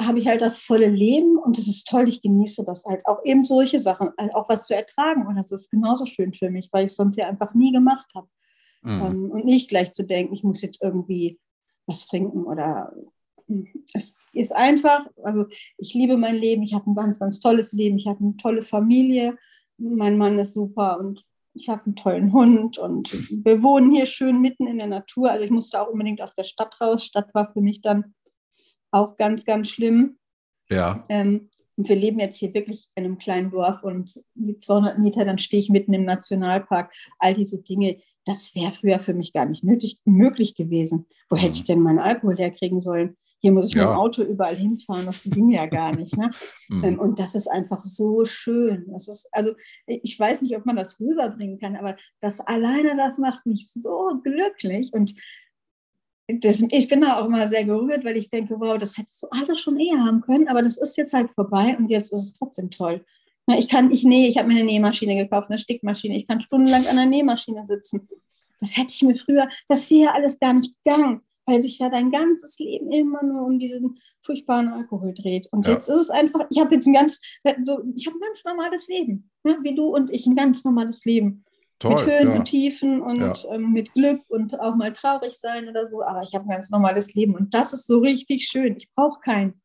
habe ich halt das volle Leben und es ist toll, ich genieße das halt. Auch eben solche Sachen, halt auch was zu ertragen. Und das ist genauso schön für mich, weil ich es sonst ja einfach nie gemacht habe. Mhm. Ähm, und nicht gleich zu denken, ich muss jetzt irgendwie was trinken oder hm, es ist einfach, also ich liebe mein Leben, ich habe ein ganz, ganz tolles Leben, ich habe eine tolle Familie, mein Mann ist super und ich habe einen tollen Hund und wir wohnen hier schön mitten in der Natur. Also ich musste auch unbedingt aus der Stadt raus. Stadt war für mich dann auch ganz, ganz schlimm.
Ja.
Ähm, und wir leben jetzt hier wirklich in einem kleinen Dorf und mit 200 Meter, dann stehe ich mitten im Nationalpark. All diese Dinge, das wäre früher für mich gar nicht nötig, möglich gewesen. Wo mhm. hätte ich denn meinen Alkohol herkriegen sollen? Hier muss ich ja. mit dem Auto überall hinfahren, das ging ja gar nicht. Ne? Mhm. Ähm, und das ist einfach so schön. Das ist, also ich weiß nicht, ob man das rüberbringen kann, aber das alleine, das macht mich so glücklich. Und das, ich bin da auch immer sehr gerührt, weil ich denke, wow, das hättest du alles schon eher haben können, aber das ist jetzt halt vorbei und jetzt ist es trotzdem toll. Ich kann, ich nähe, ich habe mir eine Nähmaschine gekauft, eine Stickmaschine. Ich kann stundenlang an der Nähmaschine sitzen. Das hätte ich mir früher, das wäre alles gar nicht gegangen, weil sich da dein ganzes Leben immer nur um diesen furchtbaren Alkohol dreht. Und ja. jetzt ist es einfach, ich habe jetzt ein ganz, so, ich habe ein ganz normales Leben, ne? wie du und ich, ein ganz normales Leben. Toll, mit Höhen ja. und Tiefen und ja. ähm, mit Glück und auch mal traurig sein oder so. Aber ich habe ein ganz normales Leben und das ist so richtig schön. Ich brauche kein,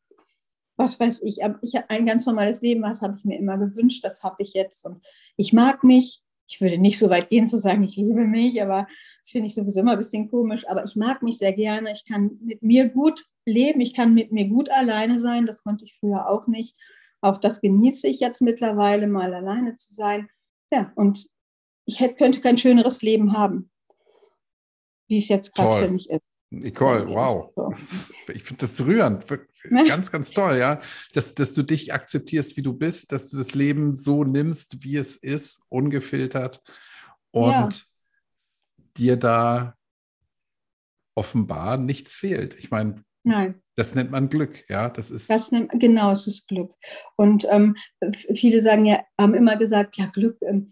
was weiß ich, aber ich habe ein ganz normales Leben, das habe ich mir immer gewünscht, das habe ich jetzt und ich mag mich. Ich würde nicht so weit gehen zu sagen, ich liebe mich, aber das finde ich sowieso immer ein bisschen komisch. Aber ich mag mich sehr gerne. Ich kann mit mir gut leben. Ich kann mit mir gut alleine sein. Das konnte ich früher auch nicht. Auch das genieße ich jetzt mittlerweile, mal alleine zu sein. Ja, und ich hätte, könnte kein schöneres Leben haben, wie es jetzt gerade für mich ist.
Nicole, wow. (laughs) Ich finde das rührend. Ganz, ganz toll, ja. Dass, dass du dich akzeptierst, wie du bist, dass du das Leben so nimmst, wie es ist, ungefiltert und ja. dir da offenbar nichts fehlt. Ich meine. Das nennt man Glück, ja. Das ist.
Das nennt, genau, es ist Glück. Und ähm, viele sagen ja, haben immer gesagt, ja, Glück, ähm,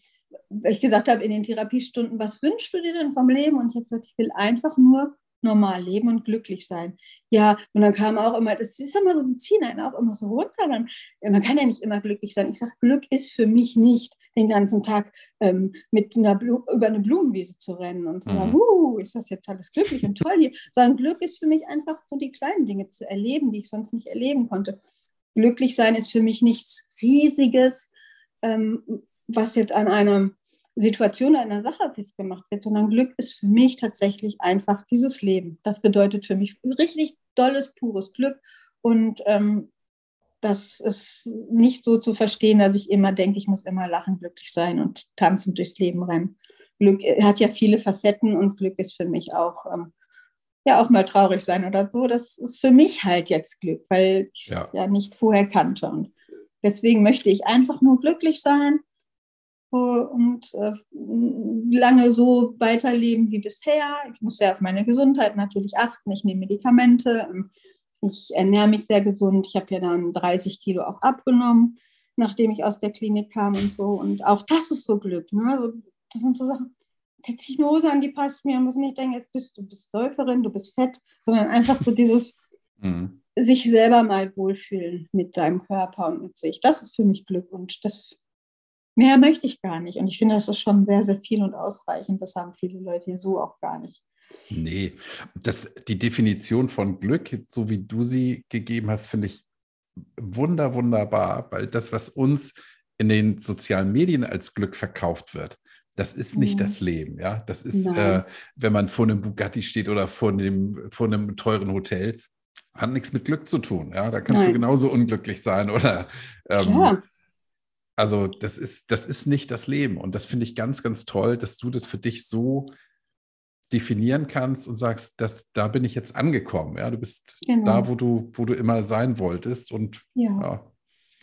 weil ich gesagt habe in den Therapiestunden, was wünschst du dir denn vom Leben? Und ich habe gesagt, ich will einfach nur normal leben und glücklich sein. Ja, und dann kam auch immer, das ist immer so, die ziehen einen auch immer so runter. Dann, man kann ja nicht immer glücklich sein. Ich sage, Glück ist für mich nicht, den ganzen Tag ähm, mit einer Blu über eine Blumenwiese zu rennen und zu sagen, mhm. uh, ist das jetzt alles glücklich und toll hier. Sondern Glück ist für mich einfach so die kleinen Dinge zu erleben, die ich sonst nicht erleben konnte. Glücklich sein ist für mich nichts Riesiges, ähm, was jetzt an einem Situation einer Sache festgemacht wird, sondern Glück ist für mich tatsächlich einfach dieses Leben. Das bedeutet für mich richtig dolles, pures Glück. Und ähm, das ist nicht so zu verstehen, dass ich immer denke, ich muss immer lachen, glücklich sein und tanzen durchs Leben rennen. Glück hat ja viele Facetten und Glück ist für mich auch, ähm, ja, auch mal traurig sein oder so. Das ist für mich halt jetzt Glück, weil ich es ja. ja nicht vorher kannte. Und deswegen möchte ich einfach nur glücklich sein und äh, lange so weiterleben wie bisher. Ich muss sehr auf meine Gesundheit natürlich achten. Ich nehme Medikamente. Ich ernähre mich sehr gesund. Ich habe ja dann 30 Kilo auch abgenommen, nachdem ich aus der Klinik kam und so. Und auch das ist so Glück. Ne? Also, das sind so Sachen. Setze ich eine Hose an, die passt mir. Muss nicht denken, jetzt bist du bist Säuferin, du bist fett, sondern einfach so dieses mhm. sich selber mal wohlfühlen mit seinem Körper und mit sich. Das ist für mich Glück und das mehr möchte ich gar nicht. Und ich finde, das ist schon sehr, sehr viel und ausreichend. Das haben viele Leute hier so auch gar nicht.
Nee, das, die Definition von Glück, so wie du sie gegeben hast, finde ich wunder, wunderbar, weil das, was uns in den sozialen Medien als Glück verkauft wird, das ist nicht mhm. das Leben, ja. Das ist, äh, wenn man vor einem Bugatti steht oder vor einem, vor einem teuren Hotel, hat nichts mit Glück zu tun, ja. Da kannst Nein. du genauso unglücklich sein oder ähm, also das ist, das ist nicht das Leben. Und das finde ich ganz, ganz toll, dass du das für dich so definieren kannst und sagst, dass da bin ich jetzt angekommen. Ja, du bist genau. da, wo du, wo du immer sein wolltest. Und
ja. ja.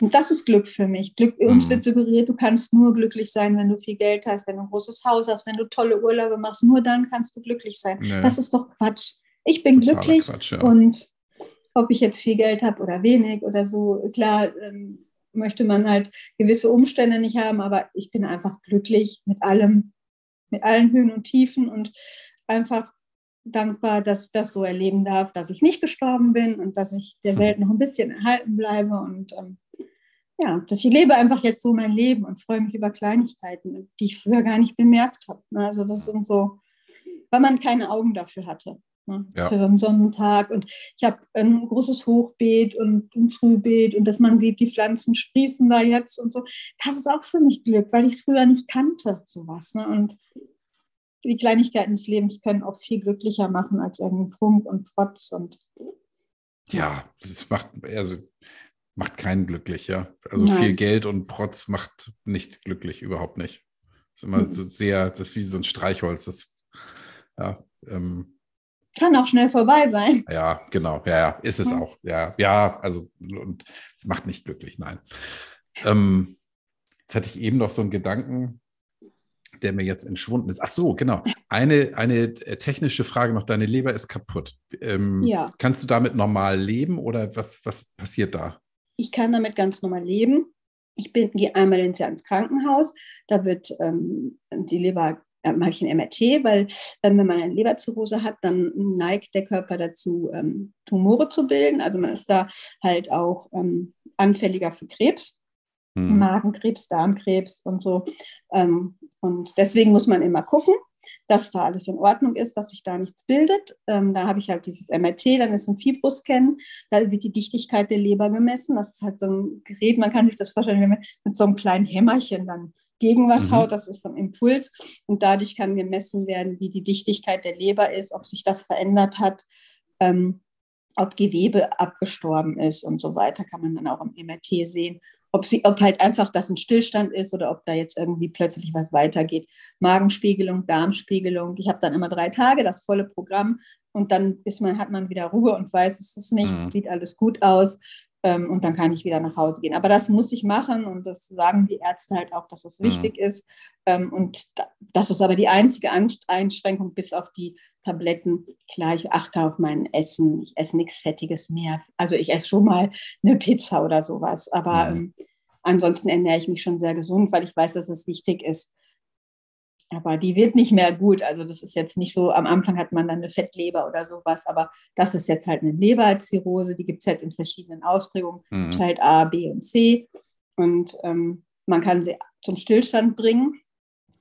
Und das ist Glück für mich. Glück, uns mhm. wird suggeriert, du kannst nur glücklich sein, wenn du viel Geld hast, wenn du ein großes Haus hast, wenn du tolle Urlaube machst. Nur dann kannst du glücklich sein. Nee. Das ist doch Quatsch. Ich bin Totaler glücklich Quatsch, ja. und ob ich jetzt viel Geld habe oder wenig oder so, klar, ähm, möchte man halt gewisse Umstände nicht haben, aber ich bin einfach glücklich mit allem, mit allen Höhen und Tiefen und einfach dankbar, dass ich das so erleben darf, dass ich nicht gestorben bin und dass ich der hm. Welt noch ein bisschen erhalten bleibe und ähm, ja, dass ich lebe einfach jetzt so mein Leben und freue mich über Kleinigkeiten, die ich früher gar nicht bemerkt habe. Ne? Also das sind so, weil man keine Augen dafür hatte. Ne? Ja. Für so einen Sonnentag. Und ich habe ein großes Hochbeet und ein Frühbeet und dass man sieht, die Pflanzen sprießen da jetzt und so. Das ist auch für mich Glück, weil ich es früher nicht kannte, sowas. Ne? Und die Kleinigkeiten des Lebens können auch viel glücklicher machen als irgendein Prunk und Protz und
ja, das macht, also macht keinen glücklich, ja. Also Nein. viel Geld und Protz macht nicht glücklich, überhaupt nicht. Das ist immer mhm. so sehr, das ist wie so ein Streichholz. Das, ja, ähm,
kann auch schnell vorbei sein.
Ja, genau, ja, ja, ist es auch. Ja, ja, also und es macht nicht glücklich, nein. Ähm, jetzt hatte ich eben noch so einen Gedanken, der mir jetzt entschwunden ist. Ach so, genau. Eine, eine äh, technische Frage noch. Deine Leber ist kaputt. Ähm, ja. Kannst du damit normal leben oder was, was passiert da?
Ich kann damit ganz normal leben. Ich bin, gehe einmal ins Jahr ins Krankenhaus. Da wird ähm, die Leber, äh, mache ich ein MRT, weil ähm, wenn man eine Leberzirrhose hat, dann neigt der Körper dazu, ähm, Tumore zu bilden. Also man ist da halt auch ähm, anfälliger für Krebs. Hm. Magenkrebs, Darmkrebs und so. Ähm, und deswegen muss man immer gucken, dass da alles in Ordnung ist, dass sich da nichts bildet. Ähm, da habe ich halt dieses MRT, dann ist ein Fibroscan, da wird die Dichtigkeit der Leber gemessen. Das ist halt so ein Gerät, man kann sich das vorstellen, wenn man mit so einem kleinen Hämmerchen dann gegen was mhm. haut, das ist ein Impuls. Und dadurch kann gemessen werden, wie die Dichtigkeit der Leber ist, ob sich das verändert hat. Ähm, ob Gewebe abgestorben ist und so weiter, kann man dann auch im MRT sehen ob, sie, ob halt einfach das ein Stillstand ist oder ob da jetzt irgendwie plötzlich was weitergeht. Magenspiegelung, Darmspiegelung. Ich habe dann immer drei Tage, das volle Programm. Und dann ist man, hat man wieder Ruhe und weiß, es ist nichts, mhm. sieht alles gut aus. Ähm, und dann kann ich wieder nach Hause gehen. Aber das muss ich machen und das sagen die Ärzte halt auch, dass das mhm. wichtig ist. Ähm, und das ist aber die einzige Einschränkung bis auf die Tabletten. Klar, ich achte auf mein Essen. Ich esse nichts Fettiges mehr. Also ich esse schon mal eine Pizza oder sowas. Aber mhm. ähm, ansonsten ernähre ich mich schon sehr gesund, weil ich weiß, dass es wichtig ist. Aber die wird nicht mehr gut. Also das ist jetzt nicht so, am Anfang hat man dann eine Fettleber oder sowas, aber das ist jetzt halt eine Leberzirrhose, die gibt es halt in verschiedenen Ausprägungen, mhm. halt A, B und C. Und ähm, man kann sie zum Stillstand bringen.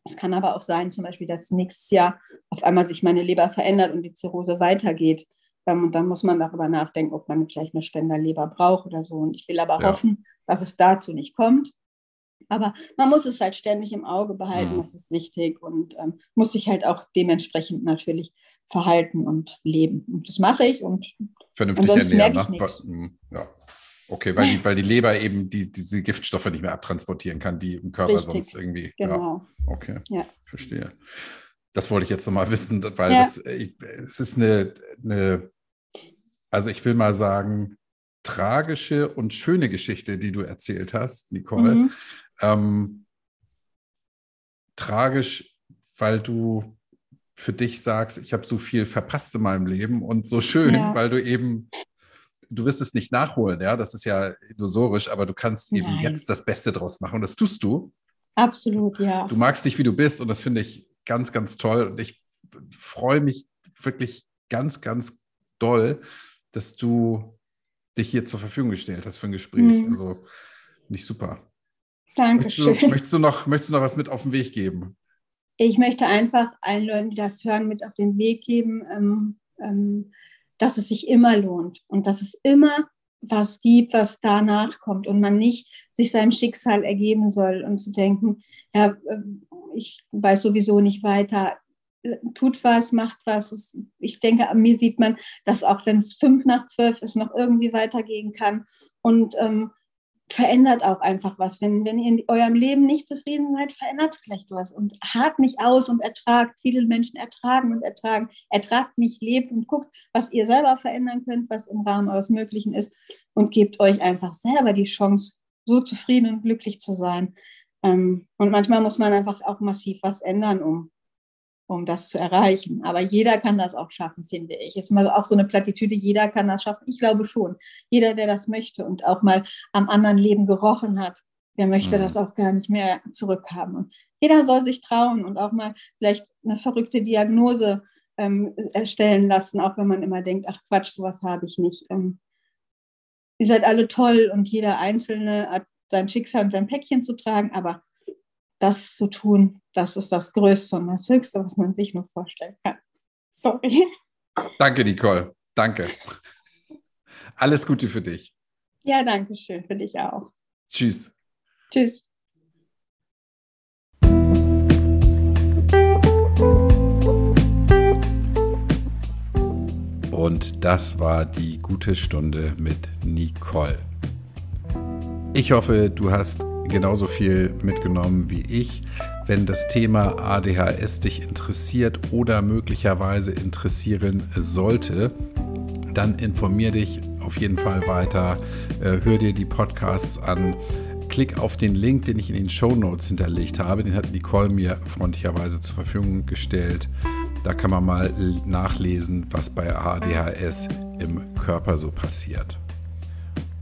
Es kann aber auch sein, zum Beispiel, dass nächstes Jahr auf einmal sich meine Leber verändert und die Zirrhose weitergeht. Ähm, und dann muss man darüber nachdenken, ob man vielleicht eine Spenderleber braucht oder so. Und ich will aber ja. hoffen, dass es dazu nicht kommt. Aber man muss es halt ständig im Auge behalten, mhm. das ist wichtig und ähm, muss sich halt auch dementsprechend natürlich verhalten und leben. Und das mache ich und
vernünftig ernähren. Ne? Hm, ja. Okay, weil die, (laughs) weil die Leber eben die, diese Giftstoffe nicht mehr abtransportieren kann, die im Körper Richtig. sonst irgendwie. Genau. Ja. Okay, ja. verstehe. Das wollte ich jetzt nochmal (laughs) wissen, weil ja. das, ich, es ist eine, eine, also ich will mal sagen, tragische und schöne Geschichte, die du erzählt hast, Nicole. Mhm. Ähm, tragisch, weil du für dich sagst, ich habe so viel verpasst in meinem Leben und so schön, ja. weil du eben, du wirst es nicht nachholen, ja, das ist ja illusorisch, aber du kannst eben Nein. jetzt das Beste draus machen und das tust du.
Absolut, ja.
Du magst dich, wie du bist und das finde ich ganz, ganz toll und ich freue mich wirklich ganz, ganz doll, dass du dich hier zur Verfügung gestellt hast für ein Gespräch. Mhm. Also nicht super.
Dankeschön.
Möchtest du, möchtest, du noch, möchtest du noch was mit auf den Weg geben?
Ich möchte einfach allen Leuten, die das hören, mit auf den Weg geben, ähm, ähm, dass es sich immer lohnt und dass es immer was gibt, was danach kommt und man nicht sich seinem Schicksal ergeben soll und zu denken, ja, äh, ich weiß sowieso nicht weiter, tut was, macht was. Ich denke, an mir sieht man, dass auch wenn es fünf nach zwölf ist, noch irgendwie weitergehen kann. Und ähm, verändert auch einfach was. Wenn, wenn ihr in eurem Leben nicht zufrieden seid, verändert vielleicht was und hakt nicht aus und ertragt. Viele Menschen ertragen und ertragen. Ertragt nicht, lebt und guckt, was ihr selber verändern könnt, was im Rahmen eures Möglichen ist und gebt euch einfach selber die Chance, so zufrieden und glücklich zu sein. Ähm, und manchmal muss man einfach auch massiv was ändern, um um das zu erreichen. Aber jeder kann das auch schaffen, finde ich. Ist mal auch so eine Plattitüde, jeder kann das schaffen. Ich glaube schon. Jeder, der das möchte und auch mal am anderen Leben gerochen hat, der möchte mhm. das auch gar nicht mehr zurückhaben. Und jeder soll sich trauen und auch mal vielleicht eine verrückte Diagnose ähm, erstellen lassen, auch wenn man immer denkt, ach Quatsch, sowas habe ich nicht. Ähm, ihr seid alle toll und jeder Einzelne hat sein Schicksal und sein Päckchen zu tragen, aber das zu tun, das ist das Größte und das Höchste, was man sich nur vorstellen kann. Sorry.
Danke, Nicole. Danke. Alles Gute für dich.
Ja, danke schön. Für dich auch.
Tschüss.
Tschüss.
Und das war die gute Stunde mit Nicole. Ich hoffe, du hast genauso viel mitgenommen wie ich. Wenn das Thema ADHS dich interessiert oder möglicherweise interessieren sollte, dann informier dich auf jeden Fall weiter. Äh, hör dir die Podcasts an. Klick auf den Link, den ich in den Show Notes hinterlegt habe. Den hat Nicole mir freundlicherweise zur Verfügung gestellt. Da kann man mal nachlesen, was bei ADHS im Körper so passiert.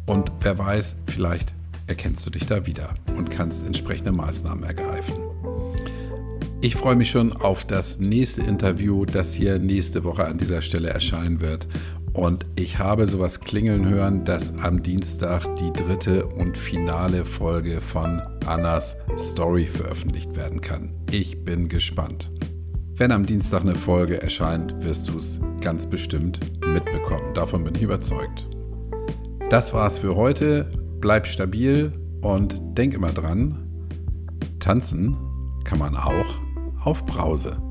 Und wer weiß, vielleicht erkennst du dich da wieder und kannst entsprechende Maßnahmen ergreifen. Ich freue mich schon auf das nächste Interview, das hier nächste Woche an dieser Stelle erscheinen wird. Und ich habe sowas klingeln hören, dass am Dienstag die dritte und finale Folge von Annas Story veröffentlicht werden kann. Ich bin gespannt. Wenn am Dienstag eine Folge erscheint, wirst du es ganz bestimmt mitbekommen. Davon bin ich überzeugt. Das war's für heute bleib stabil und denk immer dran, tanzen kann man auch auf Brause.